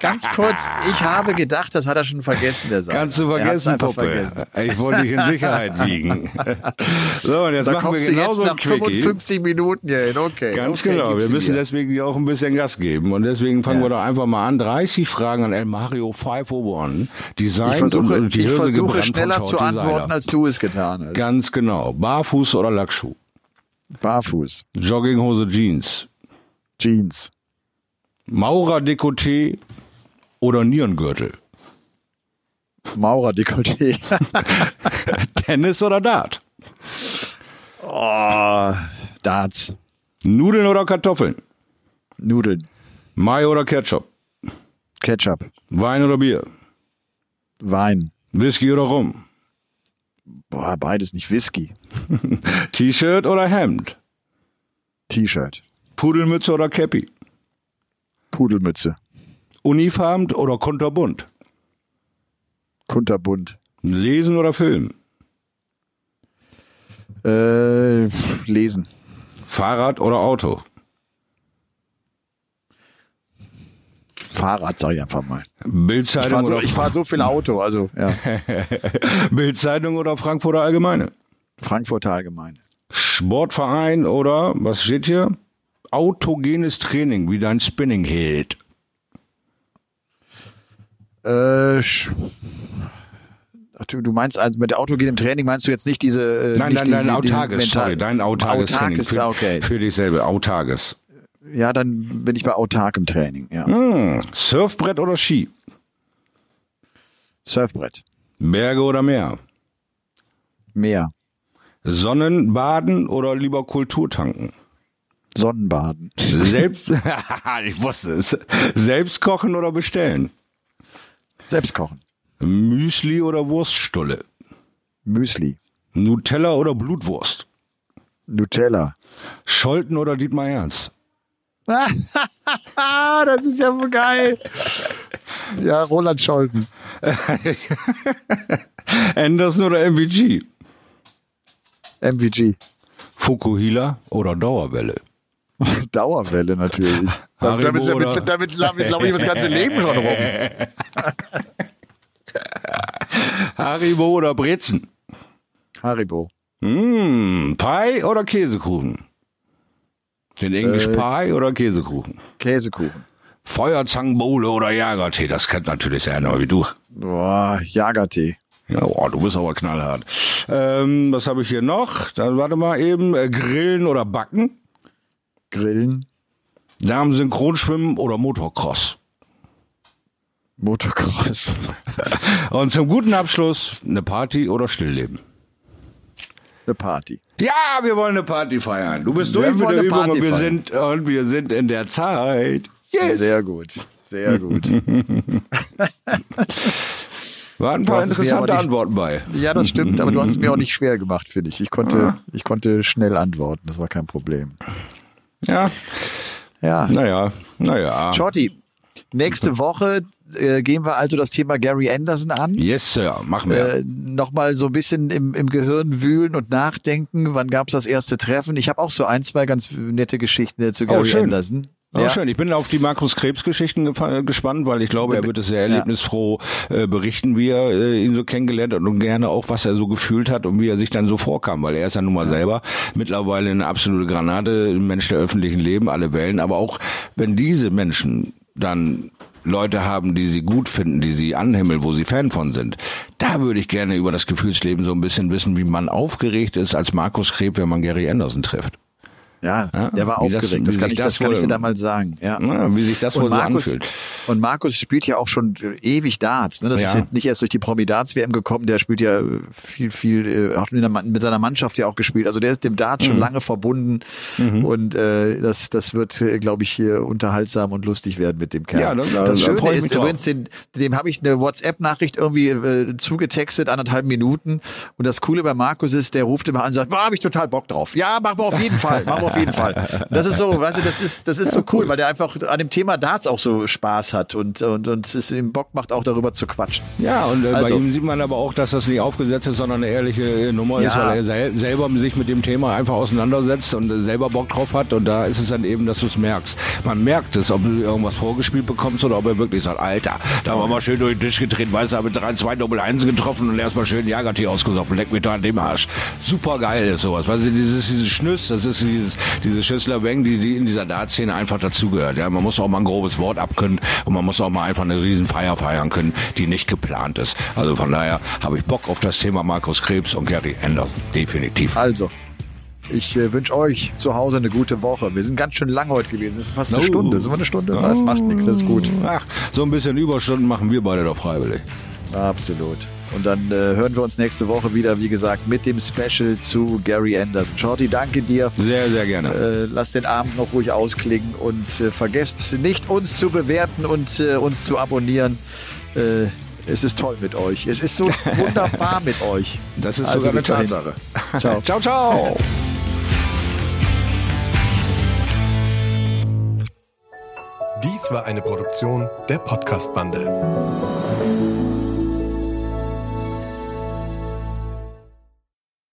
Ganz kurz, ich habe gedacht, das hat er schon vergessen, der Saal. Kannst du Er vergessen, Puppe. vergessen. Ich wollte dich in Sicherheit wiegen. so, und jetzt Da machen wir jetzt nach Quickie. 55 Minuten hier hin. Okay. Ganz okay, genau. Wir müssen mir. deswegen auch ein bisschen Gas geben. Und deswegen fangen Ja. wir doch einfach mal an. 30 Fragen an El Mario 501. Design Ich versuche, und die ich versuche schneller zu antworten, als du es getan hast. Ganz genau. Barfuß oder Lackschuh? Barfuß, Jogginghose, Jeans. Jeans, Maurer Dekolleté oder Nierengürtel? Maurer Dekolleté. Tennis oder Dart? oh, Darts, Nudeln oder Kartoffeln? Nudeln, Mayo oder Ketchup? Ketchup, Wein oder Bier? Wein. Whisky oder Rum? Boah, beides nicht Whisky. T-Shirt oder Hemd? T-Shirt, Pudelmütze oder Cappy? Pudelmütze, Unifarben oder kunterbunt? kunterbunt. Lesen oder Film? Äh, lesen, Fahrrad oder Auto? Fahrrad, sage ich einfach mal. Ich Bildzeitung fahre so, oder, ich fahr so viel Auto, also ja. Bildzeitung oder Frankfurter Allgemeine? Frankfurter Allgemeine. Sportverein oder, was steht hier? Autogenes Training, wie dein Spinning Hit. Äh, du, meinst also mit der Autogen im Training meinst du jetzt nicht diese äh, Nein, nicht nein, die- diesen autarkes, sorry, dein autarkes Training. Autarkes, Für, ja, okay. für dich selber, autarkes. Ja, dann bin ich bei autarkem Training, ja. Hm. Surfbrett oder Ski? Surfbrett. Berge oder Meer? Meer. Sonnenbaden oder lieber Kulturtanken? Sonnenbaden. Selbst, ich wusste es. Selbst kochen oder bestellen? Selbst kochen. Müsli oder Wurststulle? Müsli. Nutella oder Blutwurst? Nutella. Scholten oder Dietmar Ernst? das ist ja wohl geil. Ja, Roland Scholten. Anderson oder MVG? MVG. Fukuhila oder Dauerwelle? Dauerwelle natürlich. Haribo damit, oder- damit, damit, damit glaube ich das ganze Leben schon rum. Haribo oder Brezen? Haribo. Mmh, Pie oder Käsekuchen? Den English Äh. Pie oder Käsekuchen? Käsekuchen. Feuerzangenbowle oder Jagertee? Das kennt natürlich Herr wie du. Boah, Jagertee. Ja, boah, du bist aber knallhart. Ähm, was habe ich hier noch? Dann warte mal eben. Äh, Grillen oder Backen? Grillen. Damen Synchronschwimmen oder Motocross? Motocross. Und zum guten Abschluss eine Party oder Stillleben? Eine Party. Ja, wir wollen eine Party feiern. Du bist Wir durch mit der Übung und wir feiern. sind und wir sind in der Zeit. Yes. Sehr gut. Sehr gut. Waren ein paar interessante nicht- Antworten bei. Ja, das stimmt, aber du hast es mir auch nicht schwer gemacht, finde ich. Ich konnte, ich konnte schnell antworten, das war kein Problem. Ja, Ja. naja, naja. Shorty, nächste Woche äh, gehen wir also das Thema Gary Anderson an. Yes, Sir, machen wir. Äh, Nochmal so ein bisschen im, im Gehirn wühlen und nachdenken. Wann gab es das erste Treffen? Ich habe auch so ein, zwei ganz nette Geschichten äh, zu Gary schön. Anderson. Oh, Ja. schön. Ich bin auf die Markus Krebs-Geschichten äh, gespannt, weil ich glaube, er wird es sehr erlebnisfroh äh, berichten, wie er äh, ihn so kennengelernt hat und gerne auch, was er so gefühlt hat und wie er sich dann so vorkam, weil er ist ja nun mal selber mittlerweile eine absolute Granate, ein Mensch der öffentlichen Leben, alle Wellen. Aber auch wenn diese Menschen dann Leute haben, die sie gut finden, die sie anhimmeln, wo sie Fan von sind. Da würde ich gerne über das Gefühlsleben so ein bisschen wissen, wie man aufgeregt ist als Markus Krebs, wenn man Gary Anderson trifft. Ja, Ja, der war das- aufgeregt. Das, wie kann ich, das das kann ich dir da mal sagen. Ja. Ja, wie sich das wohl so anfühlt. Und Markus spielt ja auch schon ewig Darts. Ne? Das Ja. ist ja nicht erst durch die Promi-Darts-WM gekommen. Der spielt ja äh, viel, viel, äh, auch mit, seiner Mannschaft ja auch gespielt. Also der ist dem Darts Mhm. schon lange verbunden. Und äh, das, das wird, äh, glaube ich, hier unterhaltsam und lustig werden mit dem Kerl. Ja, da- da- das da Schöne ist übrigens, den, dem habe ich eine WhatsApp-Nachricht irgendwie äh, zugetextet, anderthalb Minuten. Und das Coole bei Markus ist, der ruft immer an und sagt, boah, habe ich total Bock drauf. Ja, machen wir auf jeden Fall, machen wir auf jeden Fall. Das ist so, weißt du, das ist, das ist so cool, weil der einfach an dem Thema Darts auch so Spaß hat und, und, und es ihm Bock macht, auch darüber zu quatschen. Ja, und äh, Also- bei ihm sieht man aber auch, dass das nicht aufgesetzt ist, sondern eine ehrliche äh, Nummer ist, Ja. weil er sel selber sich mit dem Thema einfach auseinandersetzt und äh, selber Bock drauf hat. Und da ist es dann eben, dass du es merkst. Man merkt es, ob du irgendwas vorgespielt bekommst oder ob er wirklich sagt, Alter, da haben wir mal schön durch den Tisch gedreht, weißt du, mit 3, 2 Doppel 1 getroffen und erstmal schön Jagertee ausgesoffen, leck mich da an dem Arsch. Super geil ist sowas. Weißt du, dieses, dieses Schnüss, das ist dieses, diese Schüssler Weng, die, die in dieser Dartszene einfach dazugehört. Ja, man muss auch mal ein grobes Wort abkönnen und man muss auch mal einfach eine riesen Feier feiern können, die nicht geplant ist. Also von daher habe ich Bock auf das Thema Markus Krebs und Gary Anderson. Definitiv. Also, ich äh, wünsche euch zu Hause eine gute Woche. Wir sind ganz schön lang heute gewesen. Es ist fast eine Oh. Stunde. Sind wir eine Stunde? Das macht nichts, das ist gut. Ach, so ein bisschen Überstunden machen wir beide doch freiwillig. Absolut. Und dann äh, hören wir uns nächste Woche wieder, wie gesagt, mit dem Special zu Gary Anderson. Shorty, danke dir. Sehr, sehr gerne. Äh, lasst den Abend noch ruhig ausklingen und äh, vergesst nicht, uns zu bewerten und äh, uns zu abonnieren. Äh, es ist toll mit euch. Es ist so wunderbar mit euch. Das ist Also sogar eine. Tatsache. Ciao. ciao, ciao. Dies war eine Produktion der Podcast-Bande.